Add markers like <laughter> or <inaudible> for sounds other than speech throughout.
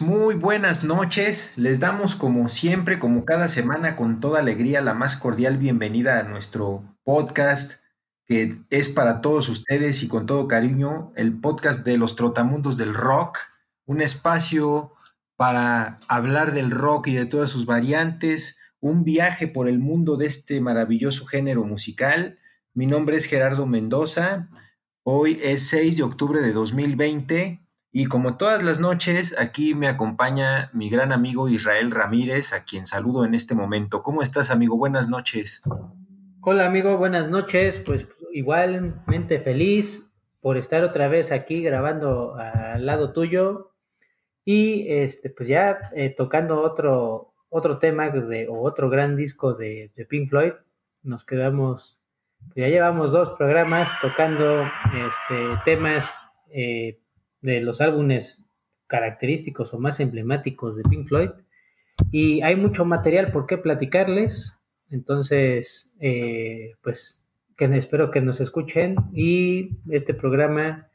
muy buenas noches. Les damos como siempre, como cada semana, con toda alegría, la más cordial bienvenida a nuestro podcast que es para todos ustedes y con todo cariño, el podcast de los Trotamundos del Rock, un espacio para hablar del rock y de todas sus variantes, un viaje por el mundo de este maravilloso género musical. Mi nombre es Gerardo Mendoza, hoy es 6 de octubre de 2020 y como todas las noches, aquí me acompaña mi gran amigo Israel Ramírez, a quien saludo en este momento. ¿Cómo estás, amigo? Buenas noches. Hola amigo, buenas noches. Pues igualmente feliz por estar otra vez aquí grabando al lado tuyo y este pues ya eh, tocando otro otro tema o otro gran disco de, de Pink Floyd. Nos quedamos, pues ya llevamos dos programas tocando este, temas eh, de los álbumes característicos o más emblemáticos de Pink Floyd y hay mucho material por qué platicarles. Entonces, eh, pues que espero que nos escuchen y este programa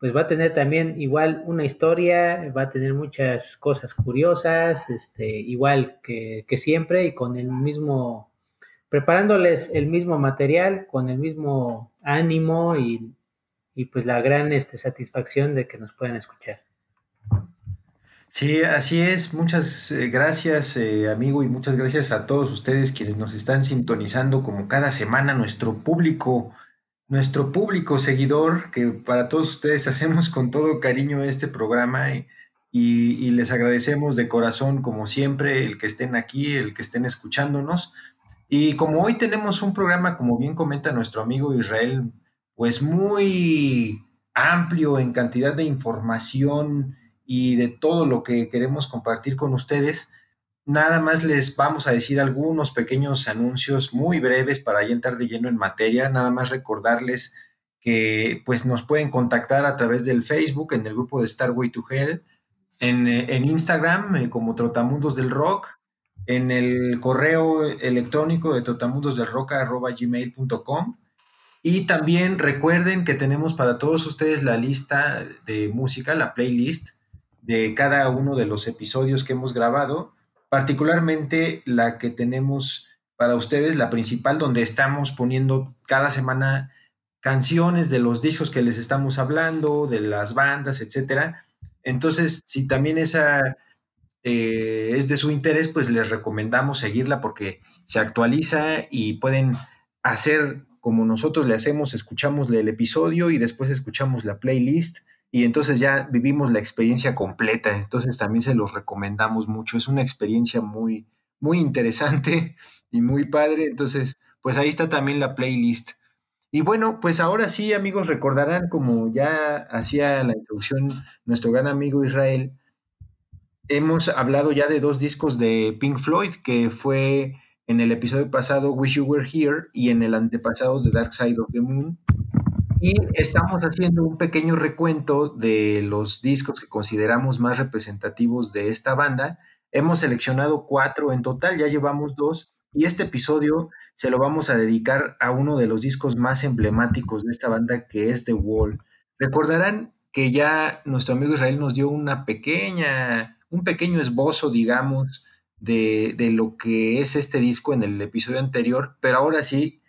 pues va a tener también igual una historia, va a tener muchas cosas curiosas, este, igual que, que siempre y con el mismo, preparándoles el mismo material, con el mismo ánimo y, y pues la gran este, satisfacción de que nos puedan escuchar. Sí, así es. Muchas eh, gracias, eh, amigo, y muchas gracias a todos ustedes quienes nos están sintonizando como cada semana, nuestro público, nuestro público seguidor, que para todos ustedes <laughs> hacemos con todo cariño este programa y, y- y les agradecemos de corazón, como siempre, el que estén aquí, el que estén escuchándonos. Y como hoy tenemos un programa, como bien comenta nuestro amigo Israel, pues muy amplio en cantidad de información y de todo lo que queremos compartir con ustedes. Nada más les vamos a decir algunos pequeños anuncios muy breves para ya entrar de lleno en materia. Nada más recordarles que pues nos pueden contactar a través del Facebook en el grupo de Starway to Hell, en, en Instagram eh, como Trotamundos del Rock, en el correo electrónico de trotamundosdelrock@gmail.com y también recuerden que tenemos para todos ustedes la lista de música, la playlist de cada uno de los episodios que hemos grabado, particularmente la que tenemos para ustedes, la principal, donde estamos poniendo cada semana canciones de los discos que les estamos hablando, de las bandas, etcétera. Entonces, si también esa eh, es de su interés, pues les recomendamos seguirla porque se actualiza y pueden hacer como nosotros le hacemos, escuchamos el episodio y después escuchamos la playlist y entonces ya vivimos la experiencia completa. Entonces también se los recomendamos mucho. Es una experiencia muy, muy interesante y muy padre. Entonces, pues ahí está también la playlist. Y bueno, pues ahora sí, amigos, recordarán como ya hacía la introducción nuestro gran amigo Israel, hemos hablado ya de dos discos de Pink Floyd, que fue en el episodio pasado Wish You Were Here y en el antepasado The Dark Side of the Moon. Y estamos haciendo un pequeño recuento de los discos que consideramos más representativos de esta banda. Hemos seleccionado cuatro en total, ya llevamos dos, y este episodio se lo vamos a dedicar a uno de los discos más emblemáticos de esta banda, que es The Wall. Recordarán que ya nuestro amigo Israel nos dio una pequeña, un pequeño esbozo, digamos, de, de lo que es este disco en el episodio anterior, pero ahora sí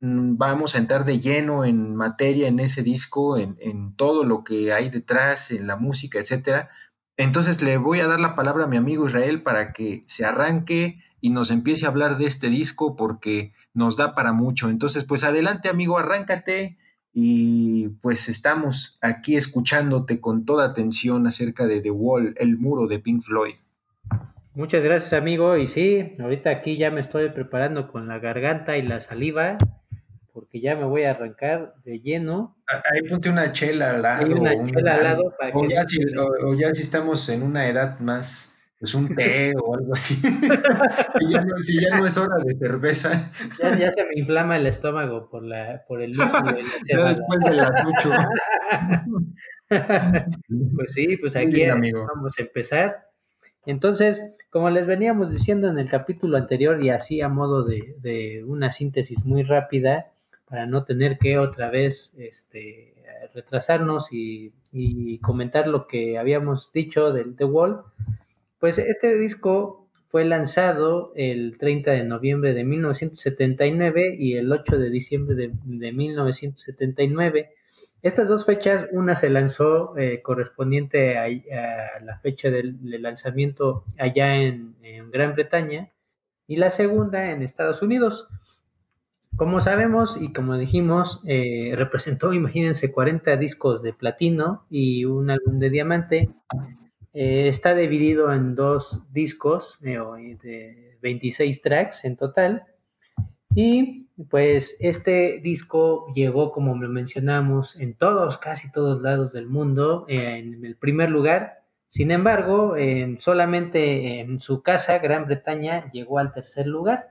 mm, vamos a entrar de lleno en materia en ese disco, en, en todo lo que hay detrás, en la música, etcétera. Entonces le voy a dar la palabra a mi amigo Israel para que se arranque y nos empiece a hablar de este disco porque nos da para mucho. Entonces, pues adelante amigo, arráncate y pues estamos aquí escuchándote con toda atención acerca de The Wall, el muro de Pink Floyd. Muchas gracias amigo y sí, ahorita aquí ya me estoy preparando con la garganta y la saliva porque ya me voy a arrancar de lleno. Ahí ponte una chela al lado. una chela al lado para o, ya si, o, ya si estamos en una edad más, pues un té o algo así. <laughs> <laughs> si, ya no, si, ya no, es hora de cerveza. Ya, ya, se me inflama el estómago por, la, por el lúpulo. <laughs> ya después de las mucho. pues sí, pues aquí vamos a empezar. Entonces, como les veníamos diciendo en el capítulo anterior y así a modo de, de una síntesis muy rápida, para no tener que otra vez este, retrasarnos y, comentar lo que habíamos dicho del The Wall, pues este disco fue lanzado el 30 de noviembre de 1979 y el 8 de diciembre de, 1979. Estas dos fechas, una se lanzó eh, correspondiente a, la fecha del, lanzamiento allá en, Gran Bretaña y la segunda en Estados Unidos. Como sabemos y como dijimos, eh, representó, imagínense, 40 discos de platino y un álbum de diamante. Eh, está dividido en dos discos de 26 tracks en total. Y pues este disco llegó, como lo mencionamos, en todos, casi todos lados del mundo, en el primer lugar. Sin embargo, solamente en su casa, Gran Bretaña, llegó al tercer lugar.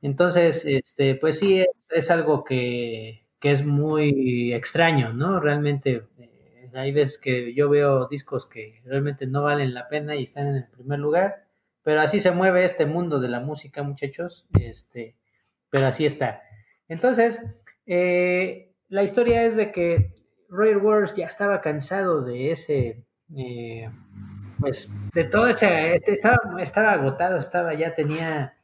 Entonces, este, pues sí, es, algo que, es muy extraño, ¿no? Realmente, eh, hay veces que yo veo discos que realmente no valen la pena y están en el primer lugar, pero así se mueve este mundo de la música, muchachos, este, pero así está. Entonces, eh, la historia es de que Roy Wars ya estaba cansado de ese, eh, pues, de todo ese, estaba, estaba agotado, estaba, ya tenía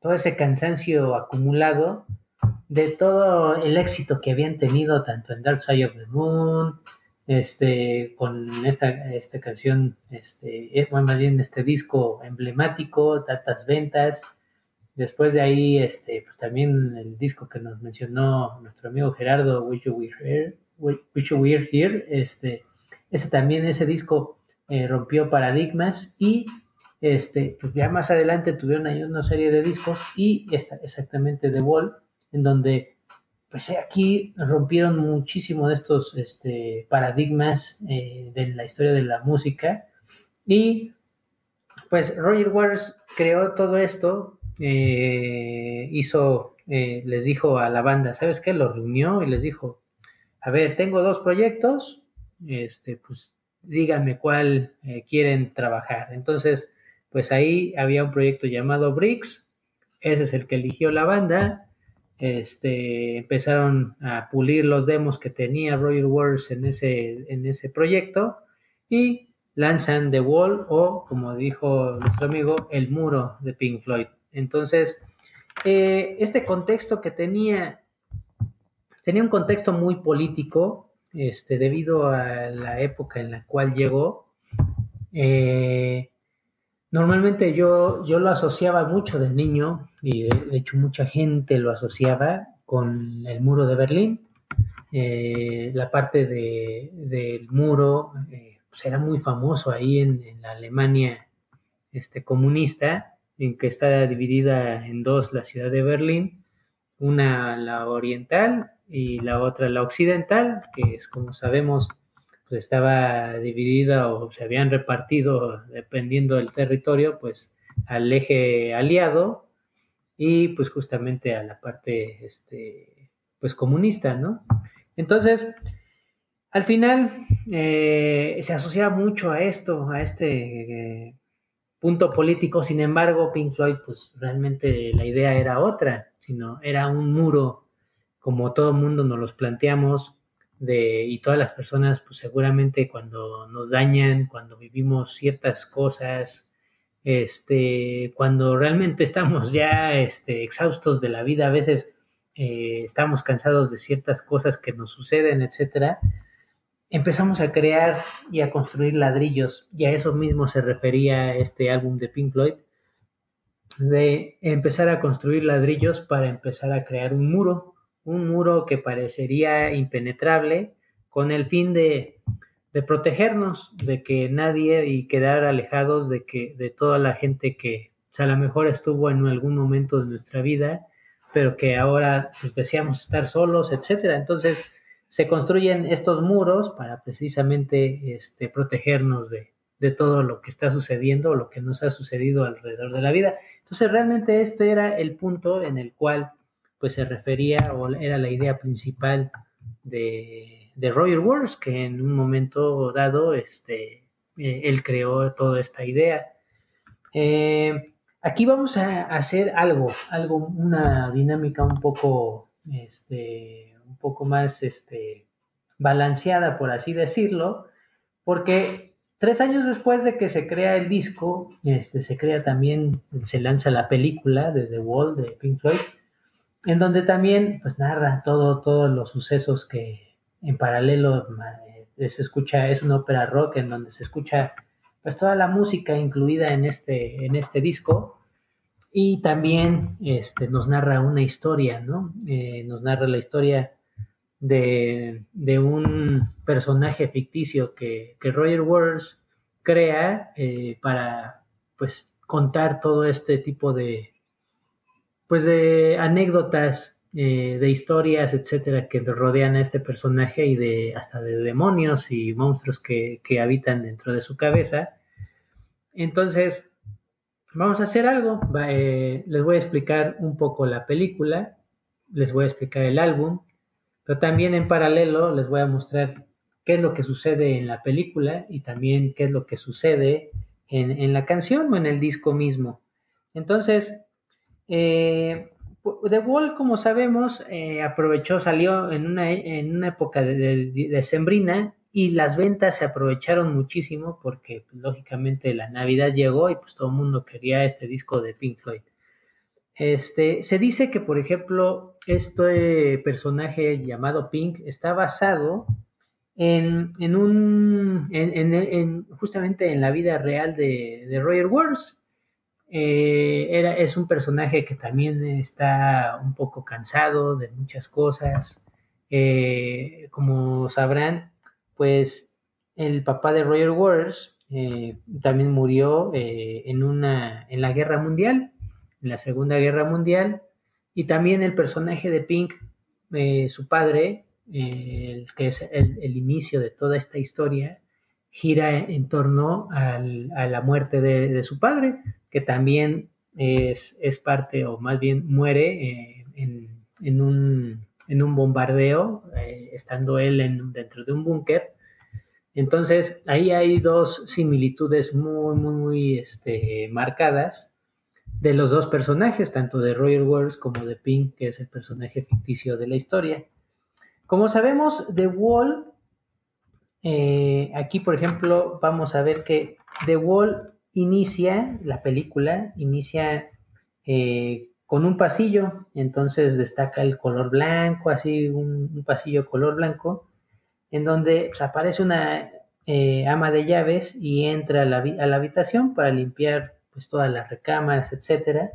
todo ese cansancio acumulado de todo el éxito que habían tenido tanto en Dark Side of the Moon, este, con esta, esta canción, este, es más bien este disco emblemático, tantas ventas. Después de ahí, este, pues también el disco que nos mencionó nuestro amigo Gerardo, Wish You Were Here, Wish Were Here este, ese también, ese disco eh, rompió paradigmas y este, pues ya más adelante tuvieron ahí una serie de discos y esta, exactamente The Wall, en donde pues aquí rompieron muchísimo de estos este, paradigmas eh, de la historia de la música. Y pues Roger Waters creó todo esto, eh, hizo, eh, les dijo a la banda, ¿sabes qué? Lo reunió y les dijo, a ver, tengo dos proyectos, este, pues díganme cuál quieren trabajar. Entonces, pues ahí había un proyecto llamado Bricks, ese es el que eligió la banda, este, empezaron a pulir los demos que tenía Royal Wars en ese, en ese proyecto y lanzan The Wall o, como dijo nuestro amigo, El Muro de Pink Floyd. Entonces, eh, este contexto que tenía, tenía un contexto muy político, este, debido a la época en la cual llegó. Eh, Normalmente yo, yo lo asociaba mucho de niño y de, hecho mucha gente lo asociaba con el muro de Berlín. Eh, la parte de, del muro pues era muy famoso ahí en, la Alemania este, comunista, en que está dividida en dos la ciudad de Berlín, una la oriental y la otra la occidental, que es como sabemos pues estaba dividida o se habían repartido, dependiendo del territorio, pues al eje aliado y pues justamente a la parte este, pues comunista, ¿no? Entonces, al final eh, se asociaba mucho a esto, a este eh, punto político, sin embargo, Pink Floyd, pues realmente la idea era otra, sino era un muro, como todo mundo nos los planteamos, de, y todas las personas, pues seguramente cuando nos dañan, cuando vivimos ciertas cosas, este, cuando realmente estamos ya este, exhaustos de la vida, a veces eh, estamos cansados de ciertas cosas que nos suceden, etcétera. Empezamos a crear y a construir ladrillos, y a eso mismo se refería este álbum de Pink Floyd, de empezar a construir ladrillos para empezar a crear un muro, un muro que parecería impenetrable, con el fin de, de protegernos, de que nadie y quedar alejados de que de toda la gente que a lo mejor estuvo en algún momento de nuestra vida, pero que ahora pues, deseamos estar solos, etcétera. Entonces, se construyen estos muros para precisamente este, protegernos de, de todo lo que está sucediendo o lo que nos ha sucedido alrededor de la vida. Entonces realmente esto era el punto en el cual pues se refería o era la idea principal de, de Roger Waters, que en un momento dado este, eh, él creó toda esta idea. Eh, aquí vamos a hacer algo, algo, una dinámica un poco, este, un poco más este, balanceada, por así decirlo, porque Tres años después de que se crea el disco, este, se crea también, se lanza la película de The Wall de Pink Floyd, en donde también pues narra todo, todos los sucesos que en paralelo eh, se escucha, es una ópera rock en donde se escucha pues toda la música incluida en este, en este disco y también este, nos narra una historia, ¿no? Eh, nos narra la historia de, un personaje ficticio que, Roger Waters crea eh, para pues contar todo este tipo de pues de anécdotas eh, de historias etcétera que rodean a este personaje y de hasta de demonios y monstruos que, habitan dentro de su cabeza. Entonces vamos a hacer algo. Eh, les voy a explicar un poco la película les voy a explicar el álbum pero también en paralelo les voy a mostrar qué es lo que sucede en la película y también qué es lo que sucede en, la canción o en el disco mismo. Entonces, eh, The Wall, como sabemos, eh, aprovechó, salió en una, en una época de, de, sembrina y las ventas se aprovecharon muchísimo porque pues, lógicamente la Navidad llegó y pues todo el mundo quería este disco de Pink Floyd. Este, se dice que, por ejemplo, este personaje llamado Pink está basado en, un, en, justamente en la vida real de, Roger Waters. Eh, era, es un personaje que también está un poco cansado de muchas cosas. Eh, como sabrán, pues el papá de Roger Waters eh, también murió en, una, en la guerra mundial en la Segunda Guerra Mundial, y también el personaje de Pink, eh, su padre, eh, que es el, inicio de toda esta historia, gira en torno a la muerte de, su padre, que también es, parte, o más bien muere eh, en, un, bombardeo, estando él dentro de un búnker. Entonces, ahí hay dos similitudes muy, muy, este, marcadas de los dos personajes, tanto de Roger Waters como de Pink, que es el personaje ficticio de la historia. Como sabemos, The Wall, eh, aquí por ejemplo vamos a ver que The Wall inicia, la película inicia eh, con un pasillo, entonces destaca el color blanco, así un, pasillo color blanco, en donde pues, aparece una eh, ama de llaves y entra a la, a la habitación para limpiar pues todas las recámaras, etcétera.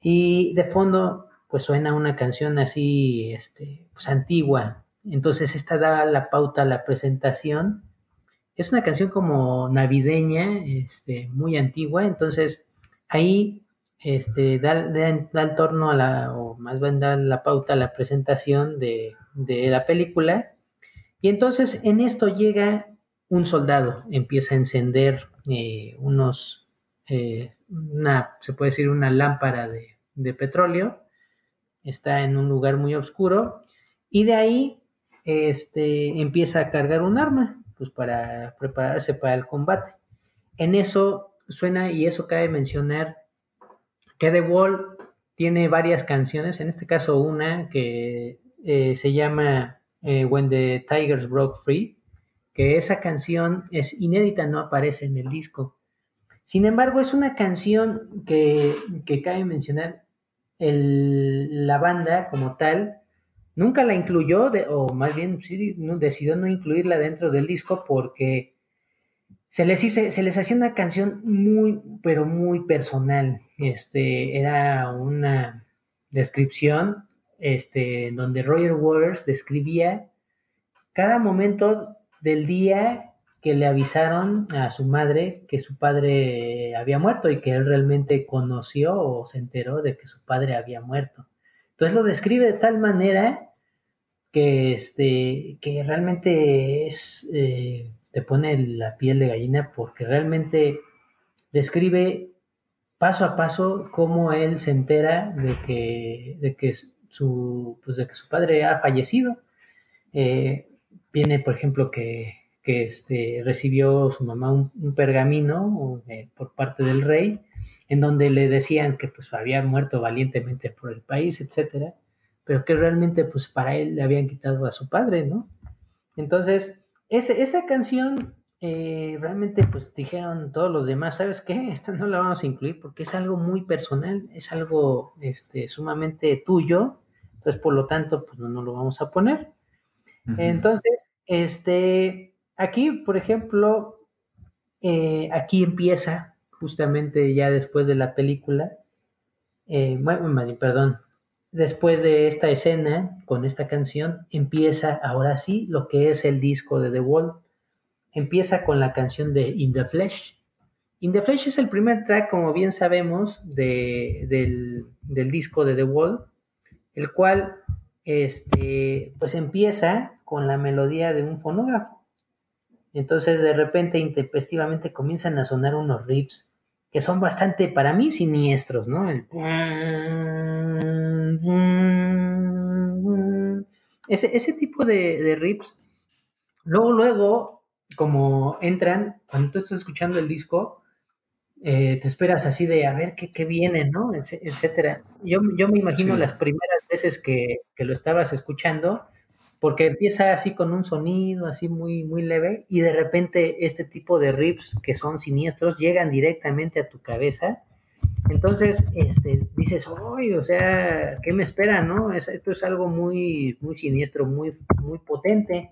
Y de fondo, pues suena una canción así, este, pues antigua. Entonces esta da la pauta a la presentación. Es una canción como navideña, este, muy antigua. Entonces ahí este, da, da, el torno a la, o más bien da la pauta a la presentación de, de la película. Y entonces en esto llega un soldado, empieza a encender eh, unos eh, una, se puede decir, una lámpara de, petróleo. Está en un lugar muy oscuro. Y de ahí este, empieza a cargar un arma, pues para prepararse para el combate. En eso suena, y eso cabe mencionar, que The Wall tiene varias canciones, en este caso una que eh, se llama eh, When the Tigers Broke Free, que esa canción es inédita, no aparece en el disco. Sin embargo, es una canción que, cabe mencionar, la banda como tal nunca la incluyó, de- o más bien sí, no- decidió no incluirla dentro del disco porque se les, hice- se les hacía una canción muy, pero muy personal. Este, era una descripción este, donde Roger Waters describía cada momento del día que le avisaron a su madre que su padre había muerto y que él realmente conoció o se enteró de que su padre había muerto. Entonces lo describe de tal manera que, este, que realmente es, eh, te pone la piel de gallina porque realmente describe paso a paso cómo él se entera de que, de que, su, pues de que su padre ha fallecido. Eh, viene, por ejemplo, que, que este, recibió su mamá un, un pergamino eh, por parte del rey, en donde le decían que pues, había muerto valientemente por el país, etcétera, pero que realmente pues, para él le habían quitado a su padre, ¿no? Entonces, ese, esa canción eh, realmente pues dijeron todos los demás, ¿sabes qué? <laughs> Esta no la vamos a incluir porque es algo muy personal, es algo este, sumamente tuyo, entonces por lo tanto pues no, no lo vamos a poner. Entonces, este, aquí, por ejemplo, eh, aquí empieza justamente ya después de la película, eh, bueno, más bien, perdón, después de esta escena con esta canción, empieza ahora sí lo que es el disco de The Wall. Empieza con la canción de In the Flesh. In the Flesh es el primer track, como bien sabemos, de, del, del disco de The Wall, el cual este, pues empieza con la melodía de un fonógrafo. Entonces de repente intempestivamente comienzan a sonar unos riffs que son bastante para mí siniestros, ¿no? El... Ese, ese tipo de, de riffs, luego, luego, como entran, cuando tú estás escuchando el disco, eh, te esperas así de a ver qué, qué viene, ¿no? Etcétera. Yo, yo me imagino Sí. las primeras veces que, que lo estabas escuchando, porque empieza así con un sonido así muy, muy leve y de repente este tipo de riffs que son siniestros llegan directamente a tu cabeza. Entonces, este, dices, ¡ay! O sea, ¿qué me espera, no? Es- esto es algo muy, muy siniestro, muy, muy potente.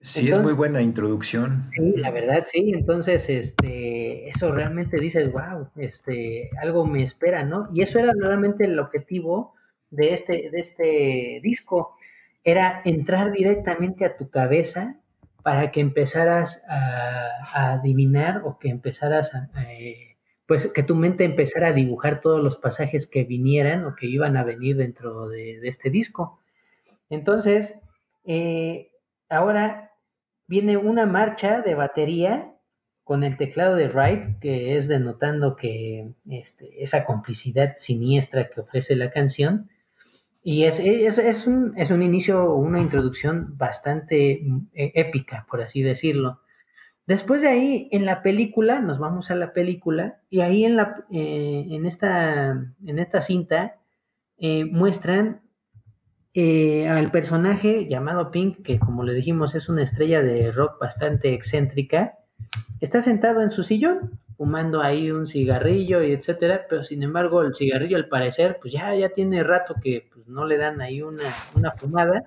Sí, es muy buena introducción. Sí, la verdad, sí. Entonces, este, eso realmente dices, wow, este, algo me espera, ¿no? Y eso era realmente el objetivo de este, de este disco, era entrar directamente a tu cabeza para que empezaras a, a adivinar o que empezaras a, eh, pues que tu mente empezara a dibujar todos los pasajes que vinieran o que iban a venir dentro de, este disco. Entonces, eh, ahora viene una marcha de batería con el teclado de Wright, que es denotando que este, esa complicidad siniestra que ofrece la canción. Y es, es, es un, es un inicio, una introducción bastante mm, eh, épica, por así decirlo. Después de ahí, en la película, nos vamos a la película, y ahí en, la, eh, en, esta, en esta cinta eh, muestran eh, al personaje llamado Pink, que como le dijimos es una estrella de rock bastante excéntrica, está sentado en su sillón, fumando ahí un cigarrillo y etcétera, pero sin embargo el cigarrillo al parecer pues ya, ya tiene rato que pues, no le dan ahí una, una fumada,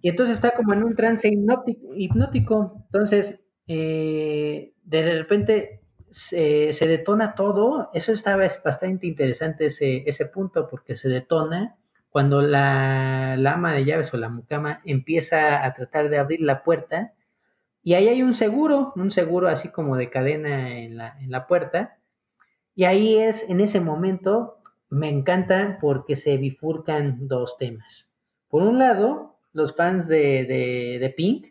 y entonces está como en un trance hipnótico, entonces eh, de repente se, se, detona todo, eso estaba es bastante interesante ese, ese punto porque se detona cuando la, la, ama de llaves o la mucama empieza a tratar de abrir la puerta y ahí hay un seguro, un seguro así como de cadena en la, en la puerta y ahí es en ese momento me encanta porque se bifurcan dos temas. Por un lado, los fans de, de, de Pink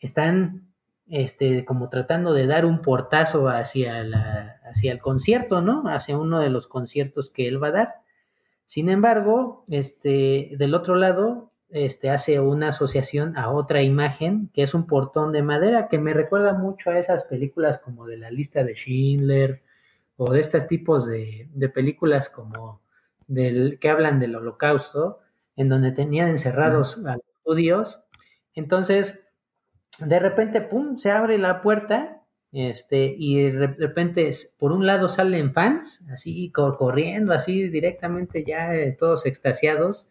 están este, como tratando de dar un portazo hacia, la, hacia el concierto, ¿no? Hacia uno de los conciertos que él va a dar. Sin embargo, este, del otro lado, este, hace una asociación a otra imagen, que es un portón de madera, que me recuerda mucho a esas películas como de la lista de Schindler, o de estos tipos de, de películas como del, que hablan del holocausto, en donde tenían encerrados a los judíos. Entonces, de repente, pum, se abre la puerta, este, y de repente, por un lado salen fans, así corriendo, así directamente ya eh, todos extasiados,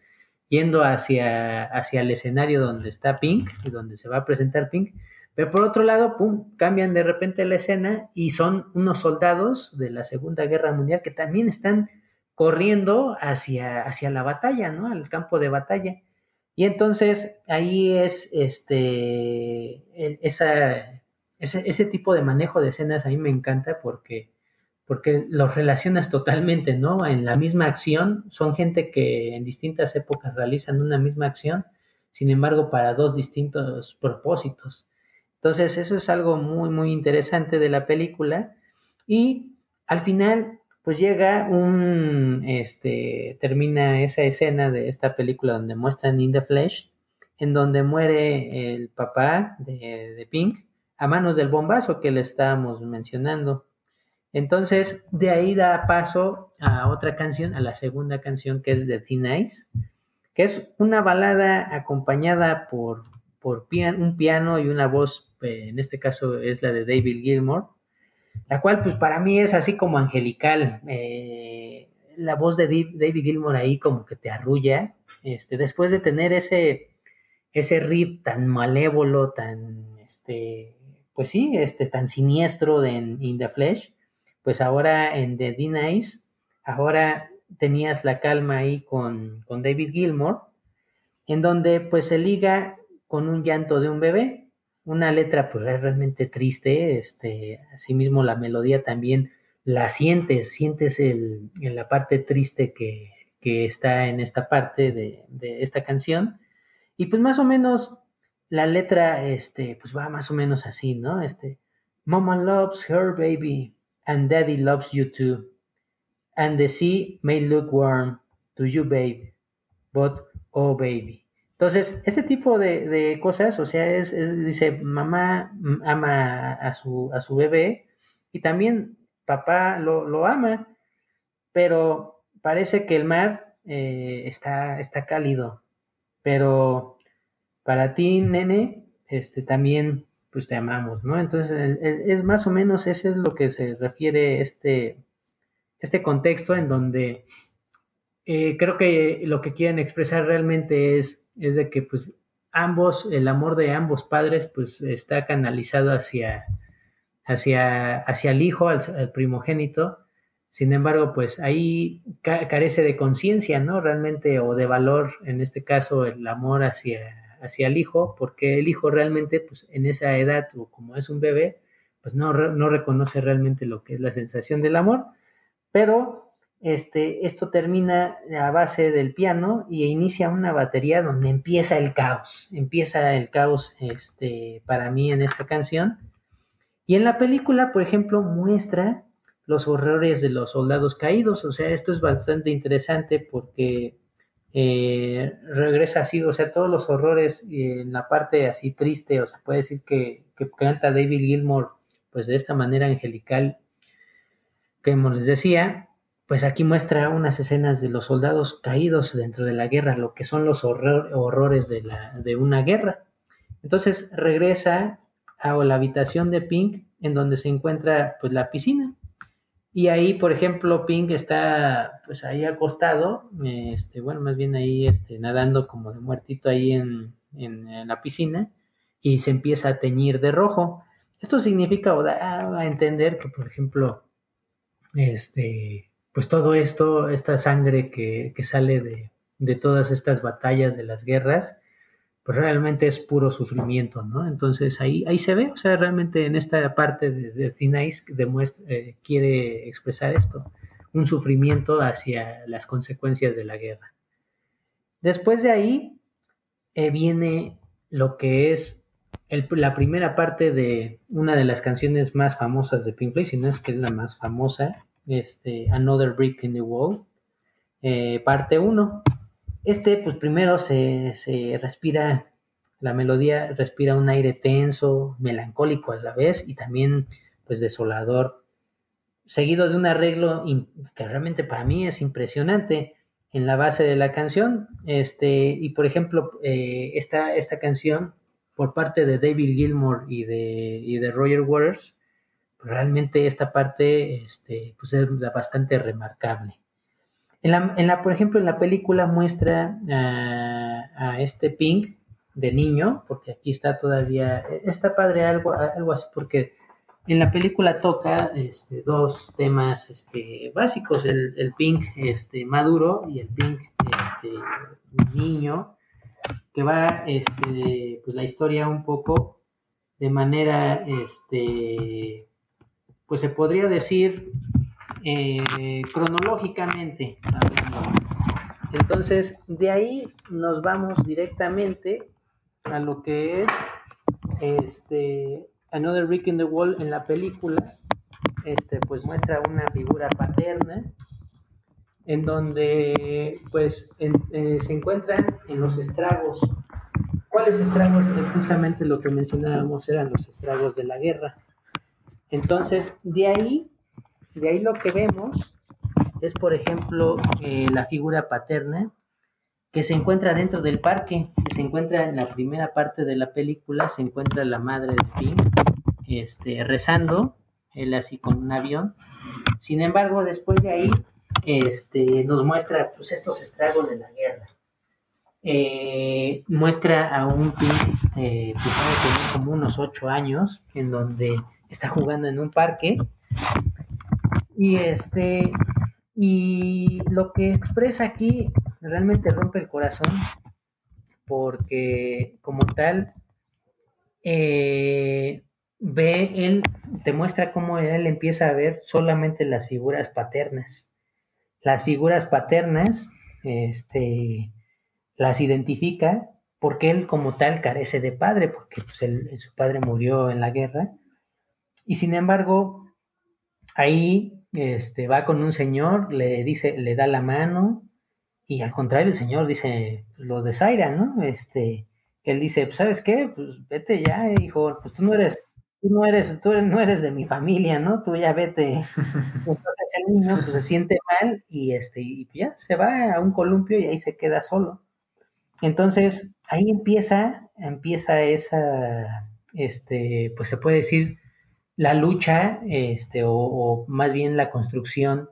yendo hacia, hacia el escenario donde está Pink y donde se va a presentar Pink. Pero por otro lado, pum, cambian de repente la escena y son unos soldados de la Segunda Guerra Mundial que también están corriendo hacia, hacia la batalla, ¿no? Al campo de batalla. Y entonces ahí es este, esa, ese, ese, tipo de manejo de escenas a mí me encanta porque, porque los relacionas totalmente, ¿no? En la misma acción, son gente que en distintas épocas realizan una misma acción, sin embargo, para dos distintos propósitos. Entonces, eso es algo muy, muy interesante de la película. Y al final, pues llega un, este, termina esa escena de esta película donde muestran In the Flesh, en donde muere el papá de, de Pink a manos del bombazo que le estábamos mencionando. Entonces, de ahí da paso a otra canción, a la segunda canción que es de Thin Ice, que es una balada acompañada por, por un piano y una voz, eh, en este caso es la de David Gilmour, la cual pues para mí es así como angelical. Eh, la voz de David Gilmour ahí como que te arrulla, este, después de tener ese, ese riff tan malévolo, tan, este, pues sí, este, tan siniestro de In the Flesh, pues ahora en The D-Nice, ahora tenías la calma ahí con, con David Gilmour, en donde pues se liga con un llanto de un bebé, una letra pues realmente triste, este, asimismo la melodía también la sientes, sientes el, en la parte triste que, que está en esta parte de, de, esta canción, y pues más o menos la letra, este, pues va más o menos así, ¿no? Este, Mama loves her baby, and daddy loves you too, and the sea may look warm to you, babe, but oh baby. Entonces, este tipo de, de cosas, o sea, es, es, dice, mamá ama a su, a su bebé y también papá lo, lo ama, pero parece que el mar eh, está, está cálido, pero para ti, nene, este, también pues te amamos, ¿no? Entonces, es, más o menos eso es lo que se refiere este, este contexto en donde eh, creo que lo que quieren expresar realmente es es de que pues ambos, el amor de ambos padres pues está canalizado hacia, hacia, hacia el hijo, al, primogénito, sin embargo pues ahí ca carece de conciencia, ¿no? Realmente o de valor, en este caso el amor hacia, hacia el hijo, porque el hijo realmente pues en esa edad o como es un bebé, pues no, no reconoce realmente lo que es la sensación del amor, pero este, esto termina a base del piano y inicia una batería donde empieza el caos, empieza el caos este, para mí en esta canción. Y en la película, por ejemplo, muestra los horrores de los soldados caídos, o sea, esto es bastante interesante porque eh, regresa así, o sea, todos los horrores en la parte así triste, o sea, puede decir que, que canta David Gilmour, pues de esta manera angelical, como les decía, pues aquí muestra unas escenas de los soldados caídos dentro de la guerra, lo que son los horror, horrores de, la, de, una guerra. Entonces regresa a la habitación de Pink, en donde se encuentra pues la piscina. Y ahí, por ejemplo, Pink está pues ahí acostado, este, bueno, más bien ahí este, nadando como de muertito ahí en, en, en la piscina, y se empieza a teñir de rojo. Esto significa o da a entender que, por ejemplo, este, pues todo esto, esta sangre que, que sale de, de, todas estas batallas, de las guerras, pues realmente es puro sufrimiento, ¿no? Entonces ahí, ahí se ve, o sea, realmente en esta parte de, de Thinais demuestra, eh, quiere expresar esto, un sufrimiento hacia las consecuencias de la guerra. Después de ahí eh, viene lo que es la primera parte de una de las canciones más famosas de Pink Floyd, si no es que es la más famosa, este, Another Brick in the Wall, eh, parte 1. Este, pues primero se, se, respira, la melodía respira un aire tenso, melancólico a la vez y también pues desolador, seguido de un arreglo que realmente para mí es impresionante en la base de la canción. Este, y por ejemplo, eh, esta, esta canción por parte de David Gilmour y de, y de Roger Waters, realmente esta parte este, pues es bastante remarcable. En la, en la, por ejemplo, en la película muestra a, este Pink de niño, porque aquí está todavía, está padre algo, algo así, porque en la película toca este, dos temas este, básicos, el, el, Pink este, maduro y el Pink este, niño, que va este, pues la historia un poco de manera, este, pues se podría decir eh, cronológicamente. Entonces, de ahí nos vamos directamente a lo que es este Another Rick in the Wall en la película. Este, pues muestra una figura paterna en donde pues eh, se encuentran en los estragos. ¿Cuáles estragos? Eh, justamente lo que mencionábamos eran los estragos de la guerra. Entonces, de ahí, de ahí lo que vemos es, por ejemplo, eh, la figura paterna que se encuentra dentro del parque, que se encuentra en la primera parte de la película, se encuentra la madre de Pink este, rezando, él así con un avión. Sin embargo, después de ahí, este, nos muestra pues, estos estragos de la guerra. Eh, muestra a un Pink, eh, pues, como unos ocho años, en donde está jugando en un parque. Y este, y lo que expresa aquí realmente rompe el corazón porque como tal eh, ve él te muestra cómo él empieza a ver solamente las figuras paternas. Las figuras paternas este las identifica porque él como tal carece de padre porque pues, su padre murió en la guerra. Y sin embargo ahí este va con un señor le dice le da la mano y al contrario, el Señor dice lo de Zaira, ¿no? Este, él dice, pues, ¿sabes qué? Pues vete ya, hijo, pues tú no eres, tú no eres, tú no eres de mi familia, ¿no? Tú ya vete. <laughs> Entonces el niño pues, se siente mal y este, y ya se va a un columpio y ahí se queda solo. Entonces, ahí empieza, empieza esa, este, pues se puede decir, la lucha, este, o, más bien la construcción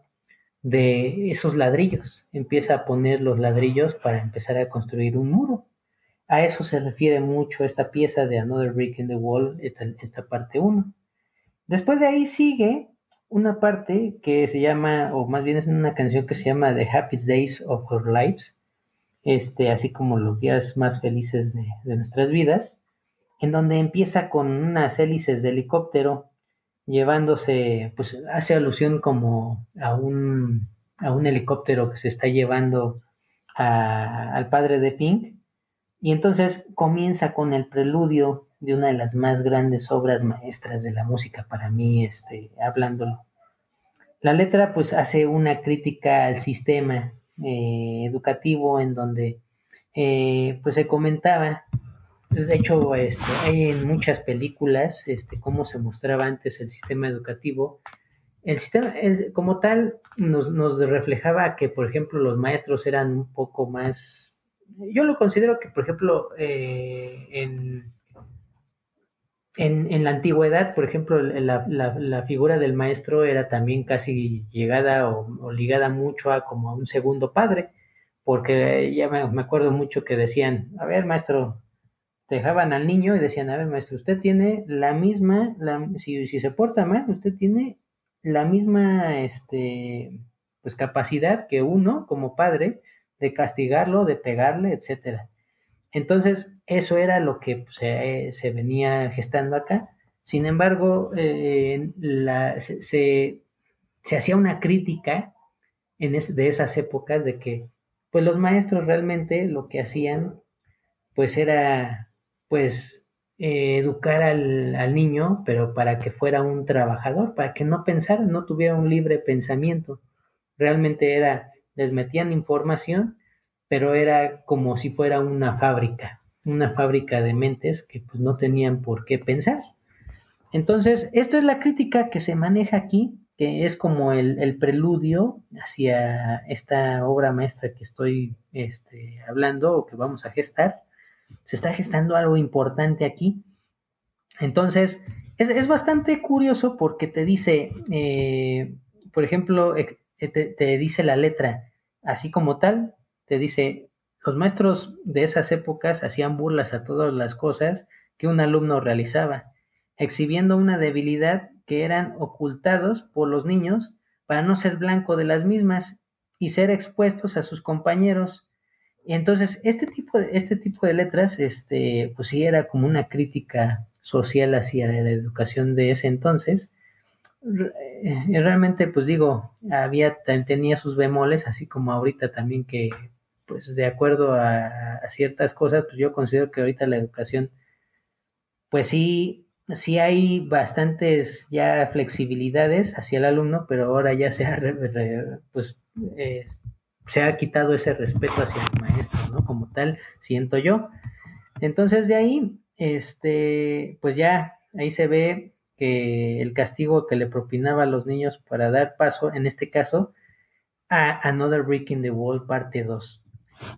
de esos ladrillos. Empieza a poner los ladrillos para empezar a construir un muro. A eso se refiere mucho esta pieza de Another Brick in the Wall, esta, esta parte 1. Después de ahí sigue una parte que se llama, o más bien es una canción que se llama The Happiest Days of Our Lives, este, así como los días más felices de, de nuestras vidas, en donde empieza con unas hélices de helicóptero llevándose, pues hace alusión como a un, a un helicóptero que se está llevando al padre de Pink. Y entonces comienza con el preludio de una de las más grandes obras maestras de la música para mí, este, hablándolo. La letra pues hace una crítica al sistema eh, educativo en donde eh, pues se comentaba de hecho, este, hay en muchas películas este, cómo se mostraba antes el sistema educativo. El sistema, como tal, nos, nos, reflejaba que, por ejemplo, los maestros eran un poco más... Yo lo considero que, por ejemplo, eh, en, en, en, la antigüedad, por ejemplo, la, la, la, figura del maestro era también casi llegada o, o, ligada mucho a como a un segundo padre, porque ya me, me acuerdo mucho que decían, a ver, maestro, dejaban al niño y decían, a ver, maestro, usted tiene la misma, si, si, se porta mal, usted tiene la misma, este, pues capacidad que uno como padre de castigarlo, de pegarle, etcétera. Entonces, eso era lo que se, se, venía gestando acá. Sin embargo, eh, se, se, se, hacía una crítica en es, de esas épocas de que, pues los maestros realmente lo que hacían, pues era pues eh, educar al, al, niño, pero para que fuera un trabajador, para que no pensara, no tuviera un libre pensamiento. Realmente era, les metían información, pero era como si fuera una fábrica, una fábrica de mentes que pues no tenían por qué pensar. Entonces, esto es la crítica que se maneja aquí, que es como el, el preludio hacia esta obra maestra que estoy este, hablando o que vamos a gestar se está gestando algo importante aquí. Entonces, es, es bastante curioso porque te dice, eh, por ejemplo, te, te, dice la letra, así como tal, te dice, los maestros de esas épocas hacían burlas a todas las cosas que un alumno realizaba, exhibiendo una debilidad que eran ocultados por los niños para no ser blanco de las mismas y ser expuestos a sus compañeros. Entonces, este tipo de, este tipo de letras, este, pues sí era como una crítica social hacia la educación de ese entonces. Eh, realmente, pues digo, había, tenía sus bemoles, así como ahorita también que, pues de acuerdo a, a ciertas cosas, pues yo considero que ahorita la educación, pues sí, sí hay bastantes ya flexibilidades hacia el alumno, pero ahora ya se ha, pues, eh, se ha quitado ese respeto hacia el maestro, ¿no? Como tal, siento yo. Entonces de ahí, este, pues ya ahí se ve que el castigo que le propinaba a los niños para dar paso, en este caso, a Another Brick in the Wall parte 2.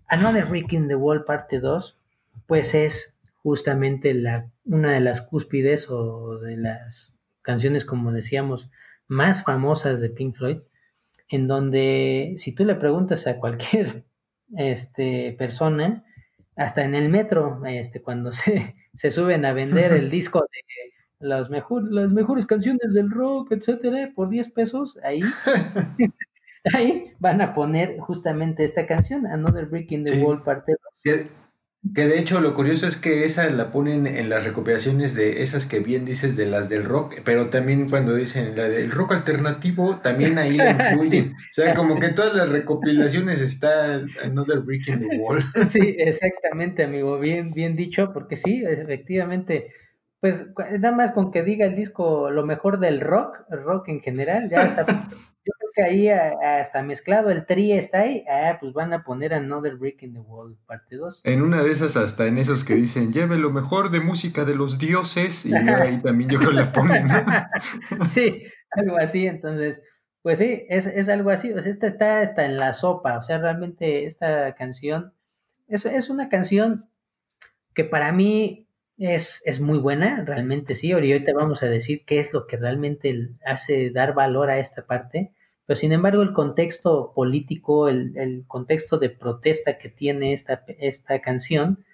Another Brick in the Wall parte 2, pues es justamente la, una de las cúspides o de las canciones, como decíamos, más famosas de Pink Floyd, en donde si tú le preguntas a cualquier <laughs> este, persona, hasta en el metro, este, cuando <laughs> se, se suben a vender el <laughs> disco de las, mejor, las mejores canciones del rock, etcétera, por 10 pesos, ahí, ahí van a poner justamente esta canción, Another Brick in the Wall, parte 2. Que de hecho lo curioso es que esa la ponen en las recopilaciones de esas que bien dices de las del rock, pero también cuando dicen la del rock alternativo, también ahí la <laughs> incluyen. O sea, como que todas las recopilaciones está Another Brick in the Wall. <laughs> Sí, exactamente, amigo, bien, bien dicho, porque sí, efectivamente, pues nada más con que diga el disco lo mejor del rock, rock en general, ya está <laughs> yo que ahí hasta mezclado el tri está ahí, ah, pues van a poner Another Brick in the Wall, parte 2. En una de esas, hasta en esos que dicen, lleve lo mejor de música de los dioses, y ahí <laughs> también yo creo la ponen. <laughs> sí, algo así, entonces, pues sí, es, es algo así, o sea, esta está hasta en la sopa, o sea, realmente esta canción, es, es una canción que para mí es, es, muy buena, realmente sí. Ahorita vamos a decir qué es lo que realmente hace dar valor a esta parte. Pero sin embargo, el contexto político, el, el contexto de protesta que tiene esta, esta canción,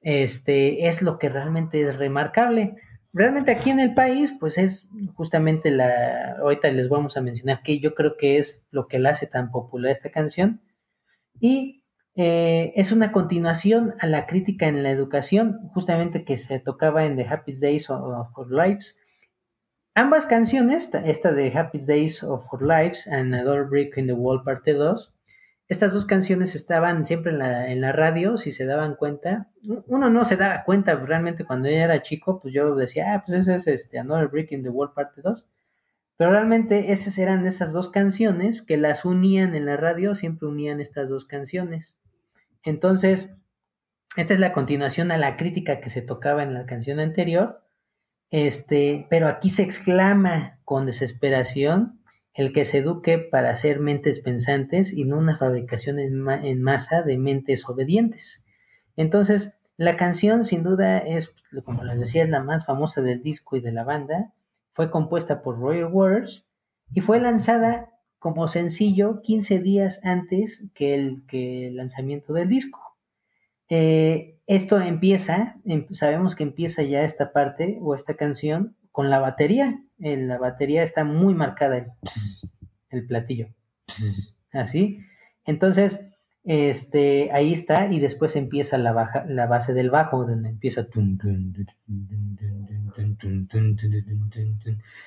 este, es lo que realmente es remarcable. Realmente aquí en el país, pues es justamente la, ahorita les vamos a mencionar que yo creo que es lo que la hace tan popular esta canción. Y eh, es una continuación a la crítica en la educación, justamente que se tocaba en The Happy Days of Our Lives, Ambas canciones, esta de Happy Days of Our Lives and Another Brick in the Wall parte 2, estas dos canciones estaban siempre en la, en la radio, si se daban cuenta. Uno no se daba cuenta realmente cuando ella era chico, pues yo decía, ah, pues ese es este Another Brick in the Wall parte 2. Pero realmente esas eran esas dos canciones que las unían en la radio, siempre unían estas dos canciones. Entonces, esta es la continuación a la crítica que se tocaba en la canción anterior este, pero aquí se exclama con desesperación el que se eduque para ser mentes pensantes y no una fabricación en, masa de mentes obedientes. Entonces, la canción sin duda es, como les decía, es la más famosa del disco y de la banda. Fue compuesta por Royal Waters y fue lanzada como sencillo 15 días antes que el, que el lanzamiento del disco. Eh, esto empieza, em, sabemos que empieza ya esta parte o esta canción con la batería. En la batería está muy marcada el, el platillo. así. Entonces, este, ahí está, y después empieza la, baja, la base del bajo, donde empieza.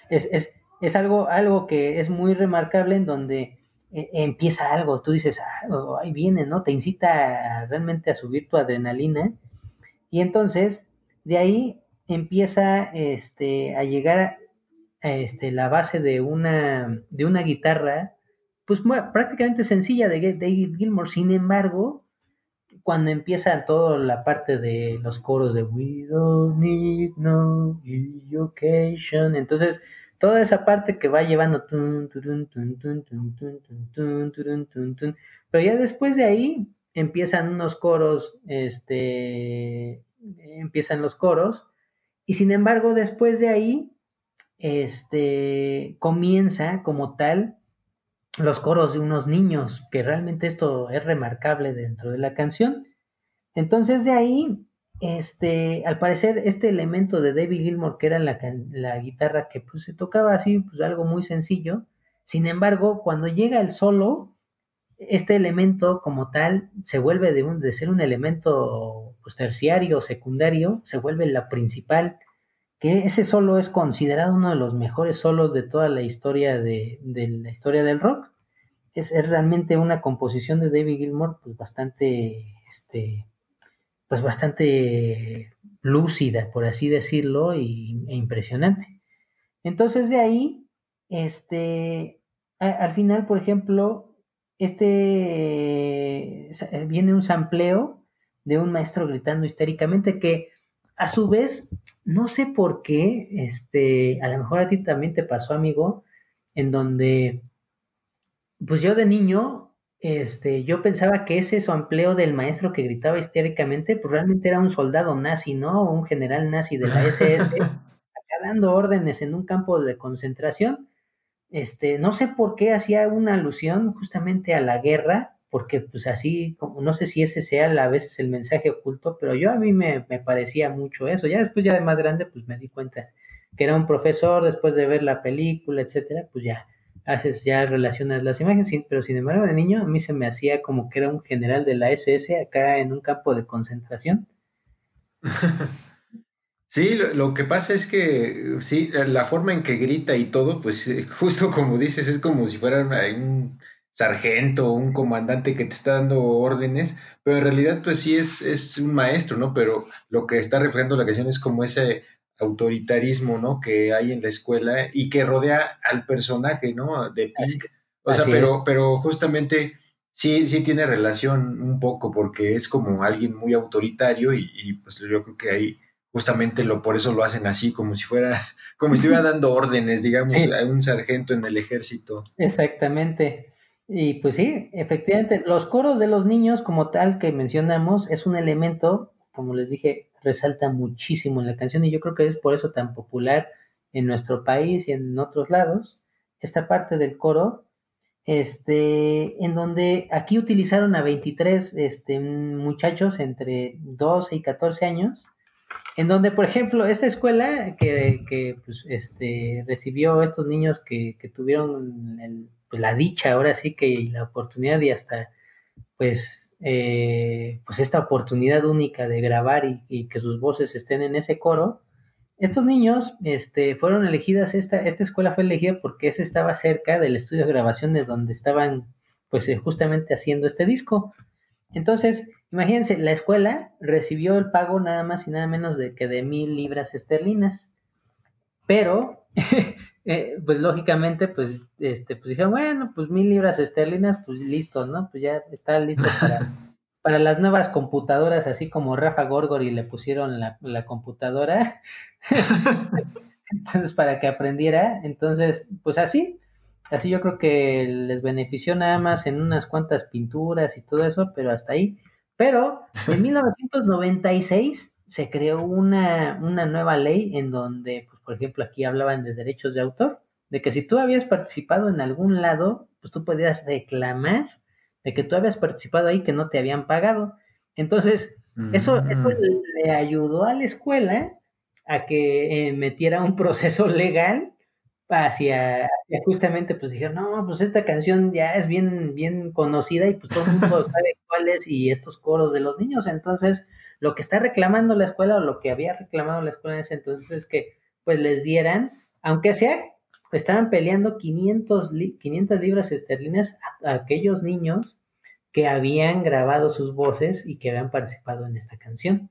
Es, es, es algo, algo que es muy remarcable en donde e, empieza algo, tú dices, ah, oh, ahí viene, ¿no? Te incita realmente a subir tu adrenalina y entonces de ahí empieza este, a llegar este, la base de una, de una guitarra, pues prácticamente sencilla de David Gilmour, sin embargo, cuando empieza toda la parte de los coros de We don't need no education, entonces toda esa parte que va llevando, pero ya después de ahí empiezan unos coros, este, empiezan los coros, y sin embargo después de ahí, este, comienza como tal los coros de unos niños, que realmente esto es remarcable dentro de la canción. Entonces de ahí, este, al parecer, este elemento de David Gilmour, que era la, la guitarra que pues, se tocaba así, pues algo muy sencillo, sin embargo, cuando llega el solo, este elemento como tal se vuelve de, un, de ser un elemento pues, terciario secundario, se vuelve la principal, que ese solo es considerado uno de los mejores solos de toda la historia de, de la historia del rock. Es, es, realmente una composición de David Gilmour pues bastante este pues bastante lúcida por así decirlo e impresionante. Entonces de ahí este al final por ejemplo este eh, viene un sampleo de un maestro gritando histéricamente que a su vez, no sé por qué, este, a lo mejor a ti también te pasó, amigo, en donde, pues yo de niño, este, yo pensaba que ese sampleo del maestro que gritaba histéricamente, pues realmente era un soldado nazi, ¿no? Un general nazi de la SS, dando órdenes en un campo de concentración este, no sé por qué hacía una alusión justamente a la guerra, porque pues así, no sé si ese sea a veces el mensaje oculto, pero yo a mí me, parecía mucho eso. Ya después, ya de más grande, pues me di cuenta que era un profesor, después de ver la película, etcétera, pues ya haces, ya relacionas las imágenes, pero sin embargo de niño a mí se me hacía como que era un general de la SS acá en un campo de concentración. <laughs> Sí, lo, que pasa es que, sí, la forma en que grita y todo, pues eh, <laughs> justo como dices, es como si fuera un sargento o un comandante que te está dando órdenes, pero en realidad pues sí es, es un maestro, ¿no? Pero lo que está reflejando la canción es como ese autoritarismo, ¿no? Que hay en la escuela y que rodea al personaje, ¿no? De Pink. O sea, pero, pero justamente sí, sí tiene relación un poco porque es como alguien muy autoritario y, y pues yo creo que ahí justamente lo, por eso lo hacen así, como si fuera, <laughs> como si estuviera dando órdenes, digamos, a un sargento en el ejército. Exactamente. Y pues sí, efectivamente, los coros de los niños como tal que mencionamos es un elemento, como les dije, resalta muchísimo en la canción y yo creo que es por eso tan popular en nuestro país y en otros lados, esta parte del coro, este, en donde aquí utilizaron a 23 este, muchachos entre 12 y 14 años, en donde, por ejemplo, esta escuela que, que pues, este, recibió estos niños que, que tuvieron el, pues, la dicha, ahora sí que la oportunidad y hasta, pues, eh, pues esta oportunidad única de grabar y, y, que sus voces estén en ese coro, estos niños este, fueron elegidas, esta, esta escuela fue elegida porque estaba cerca del estudio de grabación de donde estaban, pues, eh, justamente haciendo este disco. Entonces, Imagínense, la escuela recibió el pago nada más y nada menos de que de mil libras esterlinas. Pero, <laughs> eh, pues lógicamente, pues, este, pues dijeron, bueno, pues mil libras esterlinas, pues listo, ¿no? Pues ya está listo para, <laughs> para las nuevas computadoras, así como Rafa Gorgori le pusieron la, la computadora. <laughs> Entonces, para que aprendiera. Entonces, pues así, así yo creo que les benefició nada más en unas cuantas pinturas y todo eso, pero hasta ahí. Pero en 1996 se creó una, una nueva ley en donde, por ejemplo, aquí hablaban de derechos de autor, de que si tú habías participado en algún lado, pues tú podías reclamar de que tú habías participado ahí que no te habían pagado. Entonces, eso, eso Mm. le ayudó a la escuela a que eh, metiera un <laughs> proceso legal hacia, hacia justamente, pues dijeron, no, pues esta canción ya es bien, bien conocida y pues todo el mundo <laughs> sabe cuál es y estos coros de los niños. Entonces, lo que está reclamando la escuela o lo que había reclamado la escuela en ese entonces es que pues les dieran, aunque sea, estaban peleando 500, li- 500 libras esterlinas a, aquellos niños que habían grabado sus voces y que habían participado en esta canción.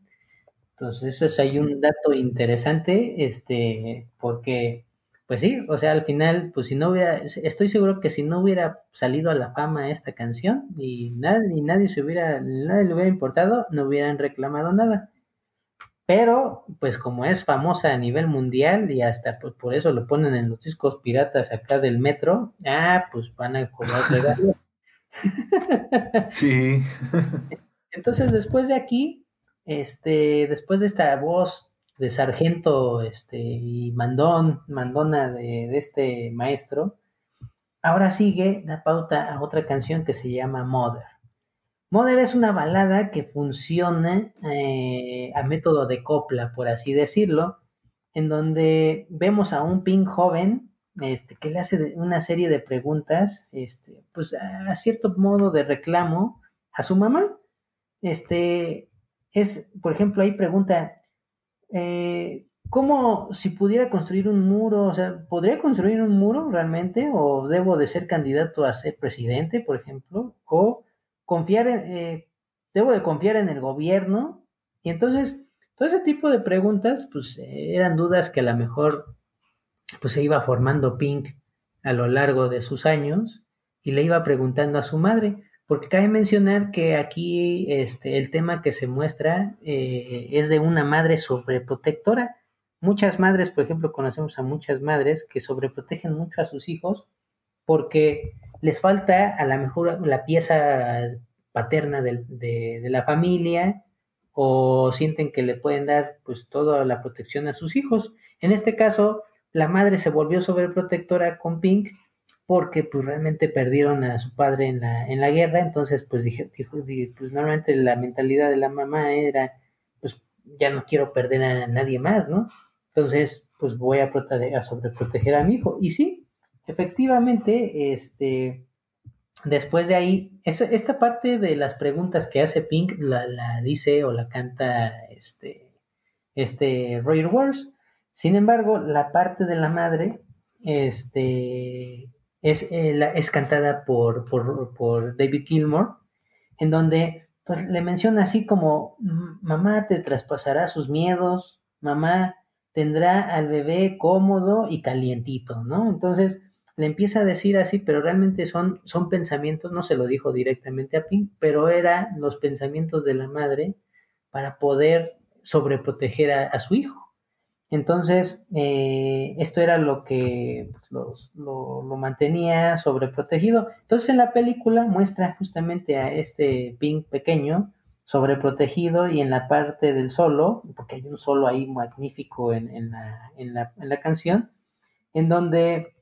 Entonces, eso es ahí un dato interesante, este, porque, pues sí, o sea, al final, pues si no hubiera, estoy seguro que si no hubiera salido a la fama esta canción y nadie, y nadie se hubiera, nadie le hubiera importado, no hubieran reclamado nada. Pero, pues como es famosa a nivel mundial y hasta pues, por eso lo ponen en los discos piratas acá del metro, ah, pues van a cobrar. <laughs> <laughs> Sí. Entonces, después de aquí, este, después de esta voz de sargento, este, y mandón, mandona de, de este maestro, ahora sigue la pauta a otra canción que se llama Mother. Mother es una balada que funciona eh, a método de copla, por así decirlo, en donde vemos a un Pink joven este, que le hace una serie de preguntas, este, pues a cierto modo de reclamo a su mamá. Este, es, por ejemplo, ahí pregunta, eh, ¿cómo si pudiera construir un muro? O sea, ¿podría construir un muro realmente? ¿O debo de ser candidato a ser presidente, por ejemplo? ¿O eh, debo de confiar en el gobierno? Y entonces, todo ese tipo de preguntas, pues eran dudas que a lo mejor pues se iba formando Pink a lo largo de sus años y le iba preguntando a su madre, porque cabe mencionar que aquí este, el tema que se muestra eh, es de una madre sobreprotectora. Muchas madres, por ejemplo, conocemos a muchas madres que sobreprotegen mucho a sus hijos porque les falta a lo mejor la pieza paterna de, de la familia o sienten que le pueden dar pues toda la protección a sus hijos. En este caso, la madre se volvió sobreprotectora con Pink porque pues realmente perdieron a su padre en la, en la guerra, entonces pues dije, pues normalmente la mentalidad de la mamá era pues ya no quiero perder a nadie más, ¿no? Entonces pues voy a, a sobreproteger a mi hijo. Y sí, efectivamente, este, después de ahí, esta parte de las preguntas que hace Pink la, la dice o la canta este, este Roger Wars. Sin embargo, la parte de la madre este, es, eh, es cantada por, por, David Gilmour, en donde pues, le menciona así como, mamá te traspasará sus miedos, mamá tendrá al bebé cómodo y calientito, ¿no? Entonces le empieza a decir así, pero realmente son, son pensamientos, no se lo dijo directamente a Pink, pero eran los pensamientos de la madre para poder sobreproteger a su hijo. Entonces, eh, esto era lo que pues, lo, mantenía sobreprotegido. Entonces, en la película muestra justamente a este Pink pequeño sobreprotegido y en la parte del solo, porque hay un solo ahí magnífico en, la, en, la, en la, canción, en donde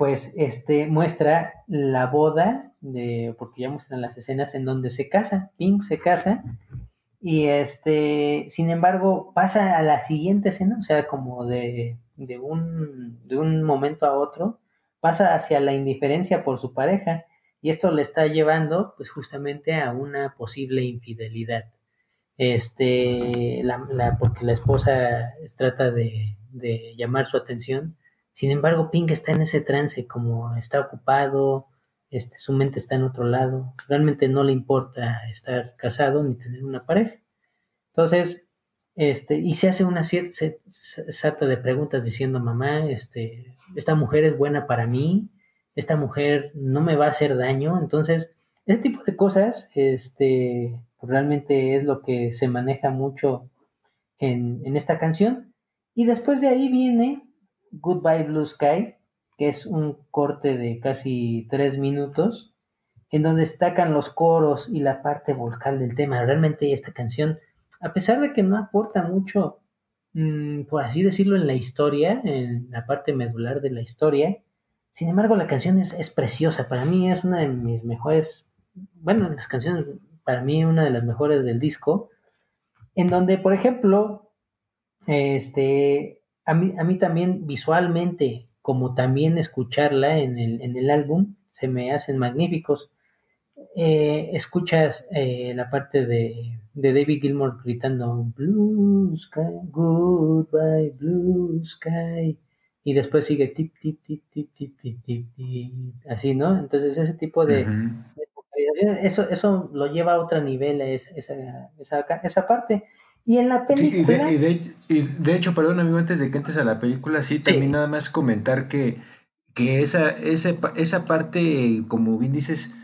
pues este muestra la boda de, porque ya muestran las escenas en donde se casa, Pink se casa y este, sin embargo, pasa a la siguiente escena, o sea, como de, de, un, de un momento a otro, pasa hacia la indiferencia por su pareja y esto le está llevando pues justamente a una posible infidelidad. Este, la, porque la esposa trata de, de llamar su atención. Sin embargo, Pink está en ese trance, como está ocupado, este, su mente está en otro lado, realmente no le importa estar casado ni tener una pareja. Entonces, este, y se hace una cierta sarta de preguntas diciendo, mamá, este, esta mujer es buena para mí, esta mujer no me va a hacer daño, entonces, ese tipo de cosas, este, realmente es lo que se maneja mucho en, en esta canción. Y después de ahí viene Goodbye Blue Sky, que es un corte de casi tres minutos, en donde destacan los coros y la parte vocal del tema. Realmente esta canción, a pesar de que no aporta mucho, mm, por así decirlo, en la historia, en la parte medular de la historia, sin embargo la canción es, preciosa. Para mí es una de mis mejores, bueno, las canciones, para mí una de las mejores del disco, en donde, por ejemplo, este, a mí, a mí también visualmente como también escucharla en el, en el álbum, se me hacen magníficos. Eh, escuchas eh, la parte de, de, David Gilmour gritando Blue Sky, Goodbye Blue Sky, y después sigue tip, tip, tip, tip, tip, tip, tip, así, ¿no? Entonces ese tipo de, eso, eso lo lleva a otro nivel, esa, esa, esa parte. Y en la película. y, de, hecho, perdón, amigo, antes de que entres a la película, sí, también nada más comentar que, que esa, esa, esa parte, como bien dices,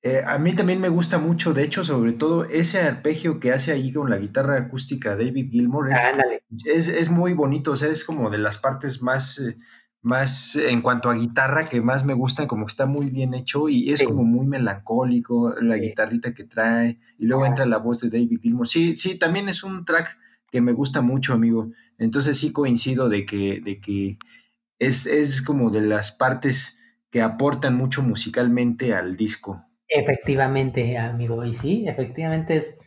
eh, a mí también me gusta mucho, de hecho, sobre todo ese arpegio que hace ahí con la guitarra acústica David Gilmour es, es, muy bonito, o sea, es como de las partes más, eh, más en cuanto a guitarra que más me gustan, como que está muy bien hecho y es como muy melancólico la guitarrita que trae y luego entra la voz de David Gilmour. Sí, sí, también es un track que me gusta mucho, amigo. Entonces sí coincido de que, de que es, es como de las partes que aportan mucho musicalmente al disco. Efectivamente, amigo, y sí, efectivamente es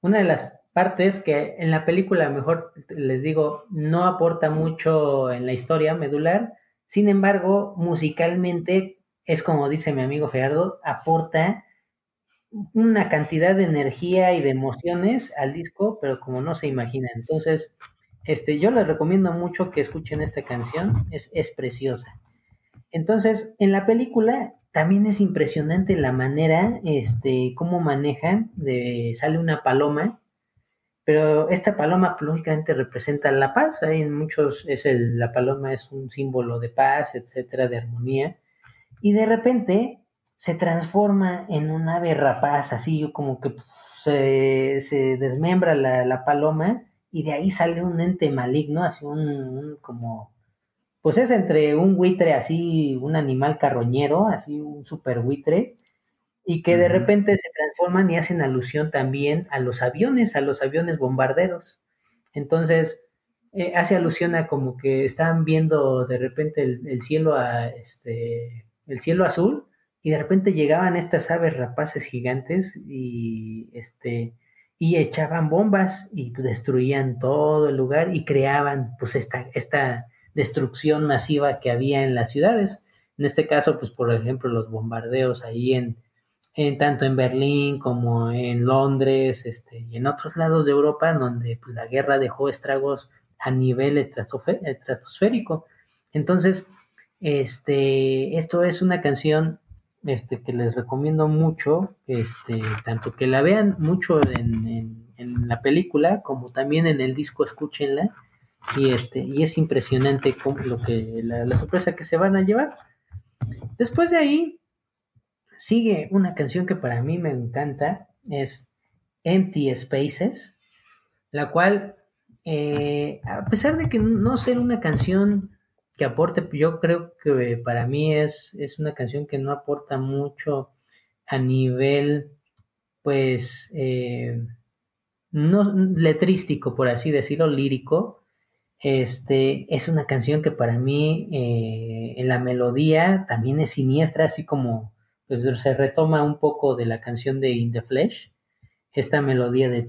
una de las partes que en la película, mejor les digo, no aporta mucho en la historia medular, sin embargo, musicalmente es como dice mi amigo Gerardo, aporta una cantidad de energía y de emociones al disco, pero como no se imagina. Entonces, este, yo les recomiendo mucho que escuchen esta canción, es, es preciosa. Entonces, en la película también es impresionante la manera, este, cómo manejan, de, sale una paloma, pero esta paloma lógicamente representa la paz, hay en muchos, es el, la paloma es un símbolo de paz, etcétera, de armonía, y de repente se transforma en un ave rapaz, así como que se, se desmembra la, paloma y de ahí sale un ente maligno, así un, como, pues es entre un buitre así, un animal carroñero, así un super buitre, y que de repente se transforman y hacen alusión también a los aviones, a los aviones bombarderos. Entonces, eh, hace alusión a como que están viendo de repente el, el cielo a este el cielo azul y de repente llegaban estas aves rapaces gigantes y este y echaban bombas y destruían todo el lugar y creaban pues esta, esta destrucción masiva que había en las ciudades. En este caso, pues por ejemplo, los bombardeos ahí en, en tanto en Berlín como en Londres, este, y en otros lados de Europa, donde pues, la guerra dejó estragos a nivel estratosférico. Entonces, este, esto es una canción este, que les recomiendo mucho, este, tanto que la vean mucho en, en, la película como también en el disco, escúchenla. Y, este, y es impresionante lo que, la sorpresa que se van a llevar. Después de ahí, sigue una canción que para mí me encanta, es Empty Spaces, la cual, eh, a pesar de que no ser una canción que aporte, yo creo que para mí es, es una canción que no aporta mucho a nivel, pues, eh, no letrístico, por así decirlo, lírico. Este, es una canción que para mí eh, en la melodía también es siniestra, así como pues, se retoma un poco de la canción de In the Flesh, esta melodía de...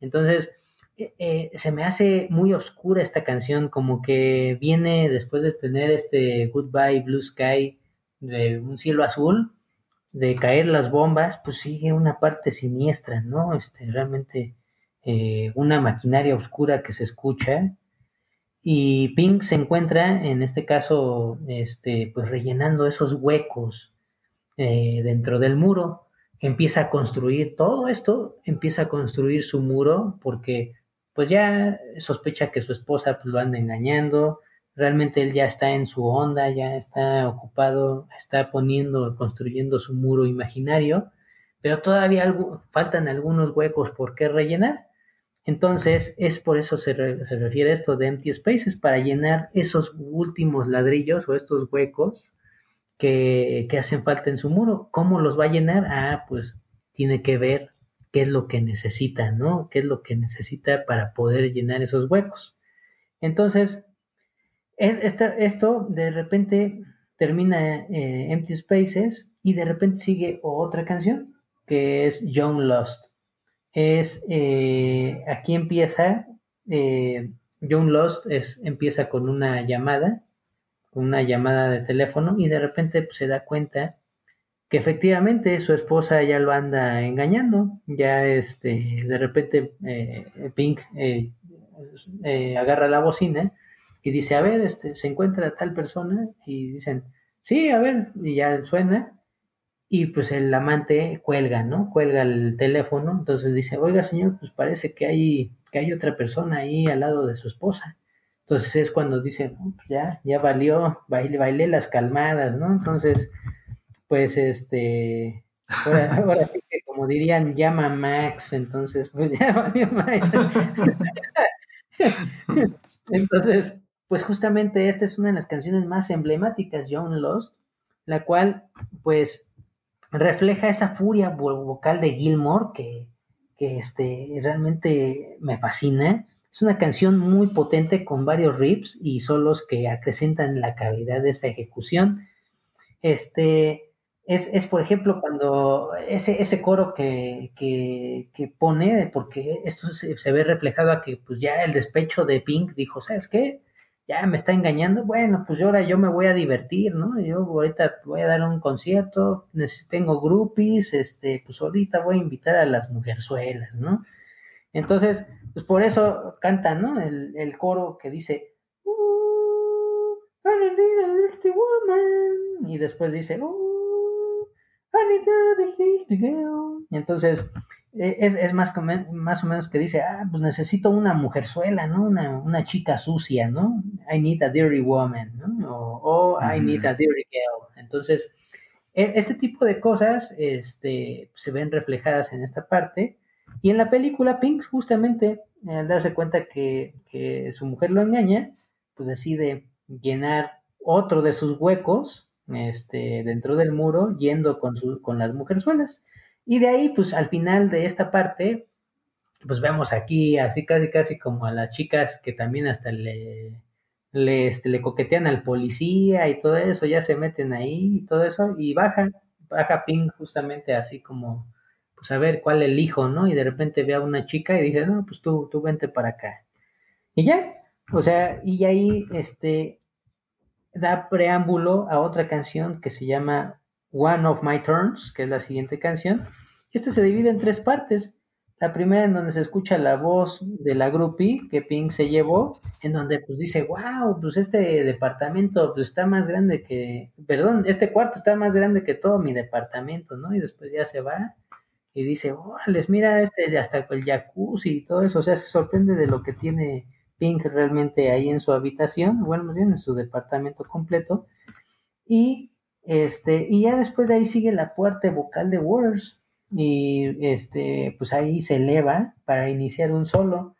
Entonces, eh, se me hace muy oscura esta canción, como que viene después de tener este Goodbye Blue Sky de un cielo azul, de caer las bombas, pues sigue una parte siniestra, ¿no? Este, realmente eh, una maquinaria oscura que se escucha. Y Pink se encuentra, en este caso, este, pues rellenando esos huecos eh, dentro del muro. Empieza a construir todo esto, empieza a construir su muro porque pues ya sospecha que su esposa pues, lo anda engañando, realmente él ya está en su onda, ya está ocupado, está poniendo, construyendo su muro imaginario, pero todavía faltan algunos huecos por qué rellenar. Entonces, es por eso se, re, se refiere a esto de empty spaces, para llenar esos últimos ladrillos o estos huecos que, que hacen falta en su muro. ¿Cómo los va a llenar? Ah, pues tiene que ver qué es lo que necesita, ¿no? ¿Qué es lo que necesita para poder llenar esos huecos? Entonces, es, esto de repente termina eh, Empty Spaces y de repente sigue otra canción que es Young Lost. Es, eh, aquí empieza, eh, Young Lost es, empieza con una llamada, con una llamada de teléfono y de repente pues, se da cuenta que efectivamente su esposa ya lo anda engañando, ya este, de repente eh, Pink eh, eh, agarra la bocina y dice, a ver, este, se encuentra tal persona y dicen, sí, a ver, y ya suena y pues el amante cuelga, ¿no? Cuelga el teléfono, entonces dice, oiga señor, pues parece que hay, que hay otra persona ahí al lado de su esposa. Entonces es cuando dice, pues ya, ya valió, bailé, bailé las calmadas, ¿no? Entonces pues este, ahora, <laughs> ahora sí que como dirían, llama Max, entonces pues <laughs> ya valió Max. <laughs> entonces, pues justamente esta es una de las canciones más emblemáticas, John Lost, la cual pues refleja esa furia vocal de Gilmore que, que este, realmente me fascina. Es una canción muy potente con varios riffs y solos que acrecentan la calidad de esta ejecución. Este, es, es, por ejemplo, cuando ese, ese coro que, que, que pone, porque esto se, se, ve reflejado a que pues ya el despecho de Pink dijo, ¿sabes qué? Ya me está engañando, bueno, pues ahora yo me voy a divertir, ¿no? Yo ahorita voy a dar un concierto, tengo groupies, este, pues ahorita voy a invitar a las mujerzuelas, ¿no? Entonces, pues por eso canta, ¿no? El, el coro que dice, uh, I need a dirty woman. Y después dice, uh, I need a dirty girl. Y entonces, es, es más, más, o menos que dice, ah, pues necesito una mujerzuela, ¿no? Una, una chica sucia, ¿no? I need a dirty woman, ¿no? O, oh, I need a dirty girl. Entonces, este tipo de cosas este, se ven reflejadas en esta parte. Y en la película, Pink, justamente, al darse cuenta que, que su mujer lo engaña, pues decide llenar otro de sus huecos este, dentro del muro yendo con, su, con las mujerzuelas. Y de ahí, pues al final de esta parte, pues vemos aquí así casi casi como a las chicas que también hasta le, le, este, coquetean al policía y todo eso, ya se meten ahí y todo eso, y baja, baja Pink justamente así como, pues a ver cuál elijo, ¿no? Y de repente ve a una chica y dice, no, pues tú, tú vente para acá. Y ya, o sea, y ahí, este, da preámbulo a otra canción que se llama One of My Turns, que es la siguiente canción. Este se divide en tres partes. La primera en donde se escucha la voz de la groupie que Pink se llevó, en donde pues dice, wow, pues este departamento pues, está más grande que, perdón, este cuarto está más grande que todo mi departamento, ¿no? Y después ya se va y dice, oh, les mira este hasta el jacuzzi y todo eso, o sea, se sorprende de lo que tiene Pink realmente ahí en su habitación, bueno, más bien en su departamento completo. Y este, y ya después de ahí sigue la puerta vocal de Waters. Y este, pues ahí se eleva para iniciar un solo.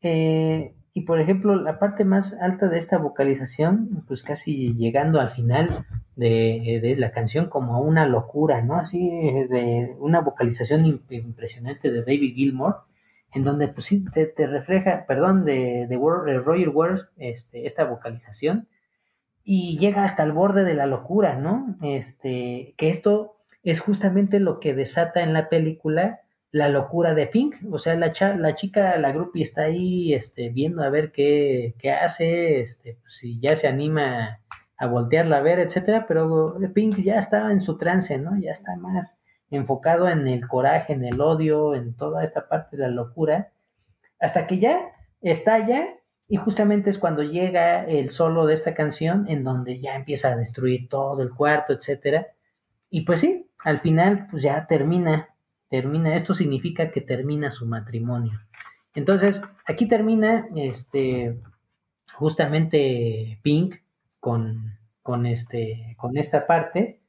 Eh, y por ejemplo, la parte más alta de esta vocalización, pues casi llegando al final de, de la canción como una locura, ¿no? Así de una vocalización impresionante de David Gilmour, en donde pues sí te, refleja, perdón, de, de, Roger Waters, este, esta vocalización, y llega hasta el borde de la locura, ¿no? Este, que esto es justamente lo que desata en la película la locura de Pink, o sea, la, la chica, la groupie está ahí este, viendo a ver qué, qué hace, este, pues, si ya se anima a voltearla a ver, etcétera, pero Pink ya está en su trance, ¿no? Ya está más enfocado en el coraje, en el odio, en toda esta parte de la locura, hasta que ya estalla y justamente es cuando llega el solo de esta canción en donde ya empieza a destruir todo el cuarto, etcétera. Y pues sí, al final pues ya termina, termina, esto significa que termina su matrimonio. Entonces, aquí termina este justamente Pink con, con, este, con esta parte.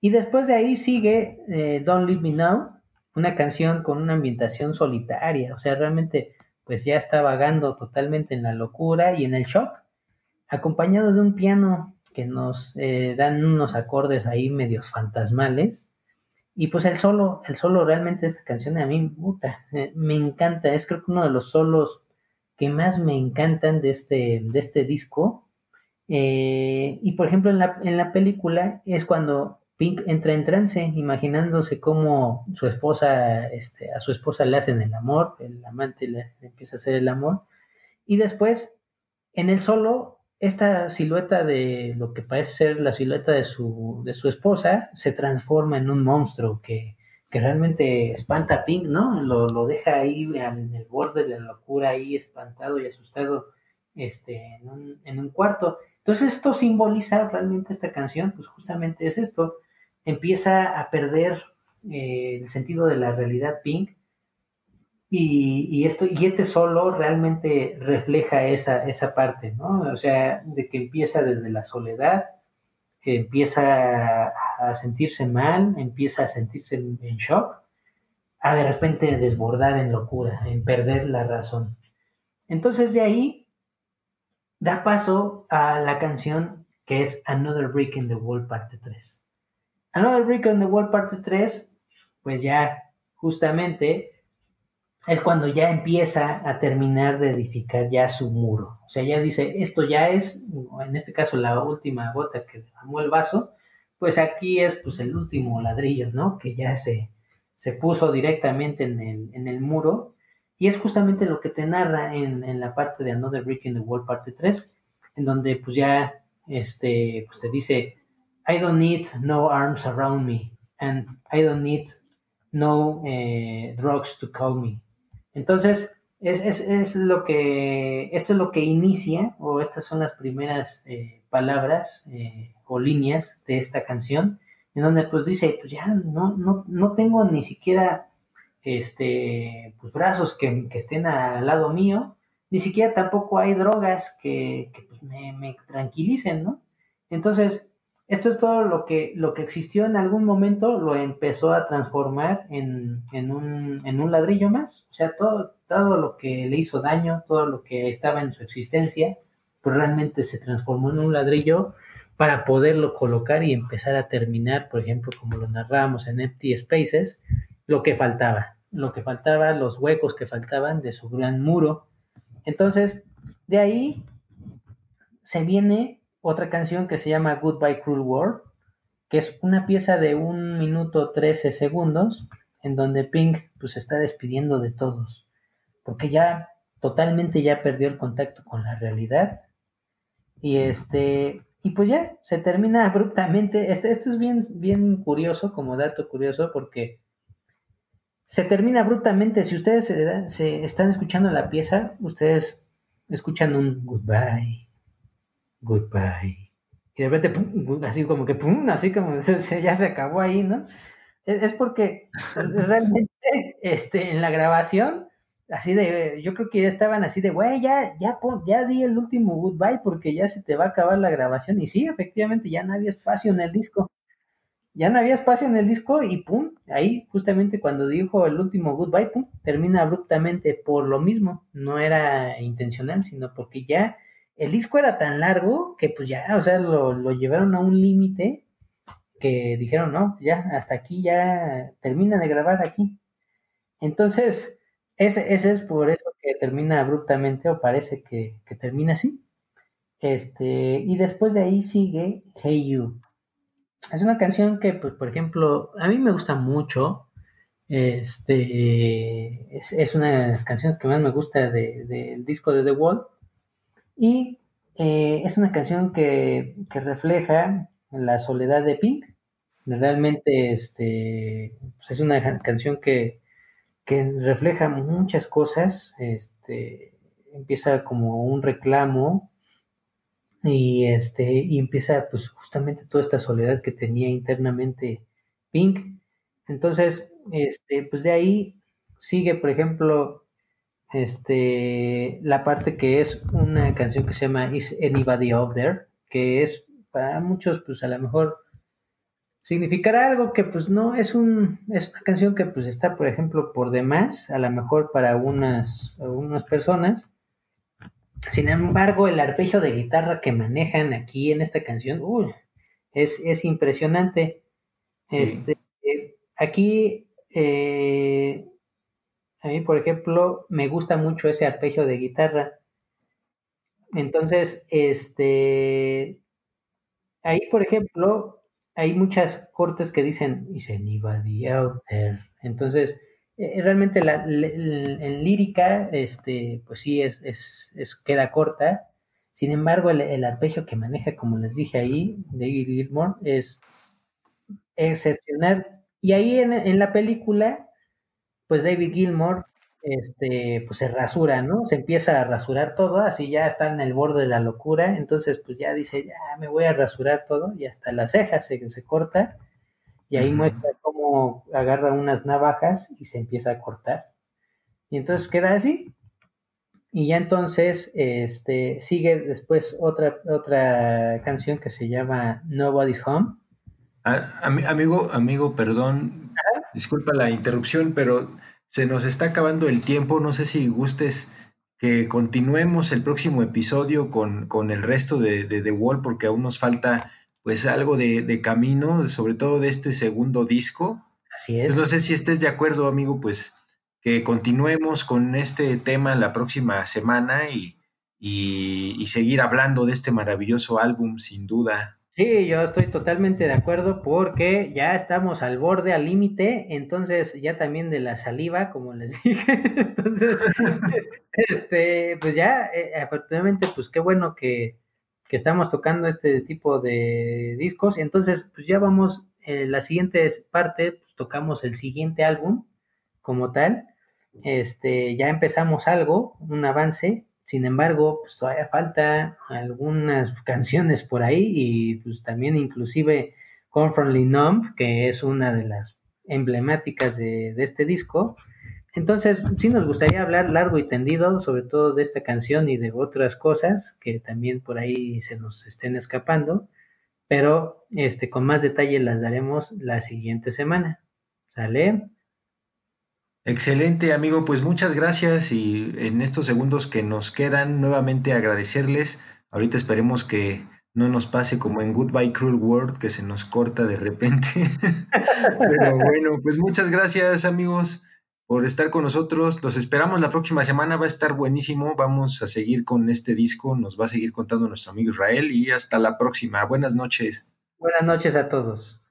Y después de ahí sigue eh, Don't Leave Me Now, una canción con una ambientación solitaria, o sea, realmente pues ya está vagando totalmente en la locura y en el shock, acompañado de un piano que nos eh, dan unos acordes ahí medios fantasmales. Y pues el solo, el solo realmente de esta canción a mí, puta, eh, me encanta, es creo que uno de los solos que más me encantan de este, de este disco. Eh, y por ejemplo en la, en la película es cuando Pink entra en trance, imaginándose cómo su esposa, este, a su esposa le hacen el amor, el amante le, empieza a hacer el amor, y después, en el solo, esta silueta de lo que parece ser la silueta de su, de su esposa se transforma en un monstruo que, que realmente espanta a Pink, ¿no? Lo, lo, deja ahí en el borde de la locura, ahí espantado y asustado este, en, un, en un cuarto. Entonces esto simboliza realmente esta canción, pues justamente es esto, empieza a perder eh, el sentido de la realidad Pink y, esto, y este solo realmente refleja esa, esa parte, ¿no? O sea, de que empieza desde la soledad, empieza a, sentirse mal, empieza a sentirse en, en shock, a de repente desbordar en locura, en perder la razón. Entonces de ahí da paso a la canción que es Another Brick in the Wall parte 3. Another Brick on the Wall parte 3, pues ya justamente es cuando ya empieza a terminar de edificar ya su muro. O sea, ya dice, esto ya es, en este caso, la última gota que derramó el vaso, pues aquí es pues el último ladrillo, ¿no? Que ya se, se puso directamente en el, en el muro. Y es justamente lo que te narra en, en la parte de Another Brick in the Wall, parte 3, en donde pues ya este, pues te dice, I don't need no arms around me, and I don't need no eh, drugs to call me. Entonces, es, es, es, lo que, esto es lo que inicia, o estas son las primeras eh, palabras eh, o líneas de esta canción, en donde pues dice, pues ya no, no, no tengo ni siquiera este, pues, brazos que, que, estén al lado mío, ni siquiera tampoco hay drogas que, que pues, me, me, tranquilicen, ¿no? Entonces, esto es todo lo que, lo que existió en algún momento, lo empezó a transformar en, en, un, en un ladrillo más, o sea, todo, todo lo que le hizo daño, todo lo que estaba en su existencia, pues realmente se transformó en un ladrillo para poderlo colocar y empezar a terminar, por ejemplo, como lo narrábamos en Empty Spaces, lo que faltaba, lo que faltaba, los huecos que faltaban de su gran muro. Entonces, de ahí se viene otra canción que se llama Goodbye Cruel World, que es una pieza de un minuto 13 segundos, en donde Pink pues está despidiendo de todos, porque ya totalmente ya perdió el contacto con la realidad. Y este, y pues ya, se termina abruptamente. Este, esto es bien, bien curioso, como dato curioso, porque se termina abruptamente. Si ustedes se, se están escuchando la pieza, ustedes escuchan un goodbye, goodbye. Y de repente, pum, así como que, pum, así como <laughs> ya se acabó ahí, ¿no? Es, porque realmente <laughs> este, en la grabación, así de, yo creo que ya estaban así de, güey, ya, ya, ya di el último goodbye porque ya se te va a acabar la grabación. Y sí, efectivamente, ya no había espacio en el disco. Ya no había espacio en el disco y pum, ahí justamente cuando dijo el último goodbye, pum, termina abruptamente por lo mismo. No era intencional, sino porque ya el disco era tan largo que pues ya, o sea, lo, lo llevaron a un límite que dijeron, no, ya, hasta aquí, ya termina de grabar aquí. Entonces, ese, ese es por eso que termina abruptamente o parece que, que, termina así. Este, y después de ahí sigue Hey You. Es una canción que, pues, por ejemplo, a mí me gusta mucho. Este, es, una de las canciones que más me gusta del de, de disco de The Wall. Y eh, es una canción que, que, refleja la soledad de Pink. Realmente este, pues es una canción que, que, refleja muchas cosas. Este, empieza como un reclamo y, este, y empieza pues justamente toda esta soledad que tenía internamente Pink. Entonces, este, pues de ahí sigue, por ejemplo, este, la parte que es una canción que se llama Is Anybody Out There, que es para muchos, pues a lo mejor significará algo que pues no es un es una canción que pues está por ejemplo por demás a lo mejor para unas algunas personas. Sin embargo el arpegio de guitarra que manejan aquí en esta canción uy, es, es impresionante. Este eh, aquí eh, a mí, por ejemplo, me gusta mucho ese arpegio de guitarra. Entonces, este, ahí, por ejemplo, hay muchas cortes que dicen, is anybody out there? Entonces, eh, realmente la, en lírica, este, pues sí, es, es, es, queda corta. Sin embargo, el, el, arpegio que maneja, como les dije ahí, David Gilmour, es excepcional. Y ahí en, en la película, pues David Gilmour este, pues se rasura, ¿no? Se empieza a rasurar todo, así ya está en el borde de la locura, entonces pues ya dice, ya me voy a rasurar todo, y hasta las cejas se, se corta, y ahí muestra cómo agarra unas navajas y se empieza a cortar. Y entonces queda así. Y ya entonces este, sigue después otra, otra canción que se llama Nobody's Home. Ah, amigo, amigo, perdón. Disculpa la interrupción, pero se nos está acabando el tiempo. No sé si gustes que continuemos el próximo episodio con, con el resto de, de, The Wall, porque aún nos falta pues algo de, de, camino, sobre todo de este segundo disco. Así es. Pues no sé si estés de acuerdo, amigo, pues que continuemos con este tema la próxima semana y, y, y seguir hablando de este maravilloso álbum, sin duda. Sí, yo estoy totalmente de acuerdo porque ya estamos al borde, al límite, entonces ya también de la saliva, como les <laughs> dije. Entonces, <laughs> este, pues ya, eh, afortunadamente, pues qué bueno que, que, estamos tocando este tipo de discos. Entonces, pues ya vamos, en la siguiente parte, pues tocamos el siguiente álbum como tal. Este, ya empezamos algo, un avance, sin embargo, pues todavía falta algunas canciones por ahí y pues también inclusive Confrontly Numb, que es una de las emblemáticas de, de, este disco. Entonces, sí nos gustaría hablar largo y tendido, sobre todo de esta canción y de otras cosas que también por ahí se nos estén escapando, pero este, con más detalle las daremos la siguiente semana. ¿Sale? Excelente, amigo. Pues muchas gracias y en estos segundos que nos quedan, nuevamente agradecerles. Ahorita esperemos que no nos pase como en Goodbye Cruel World, que se nos corta de repente. <laughs> Pero bueno, pues muchas gracias, amigos, por estar con nosotros. Los esperamos la próxima semana, va a estar buenísimo. Vamos a seguir con este disco, nos va a seguir contando nuestro amigo Israel y hasta la próxima. Buenas noches. Buenas noches a todos.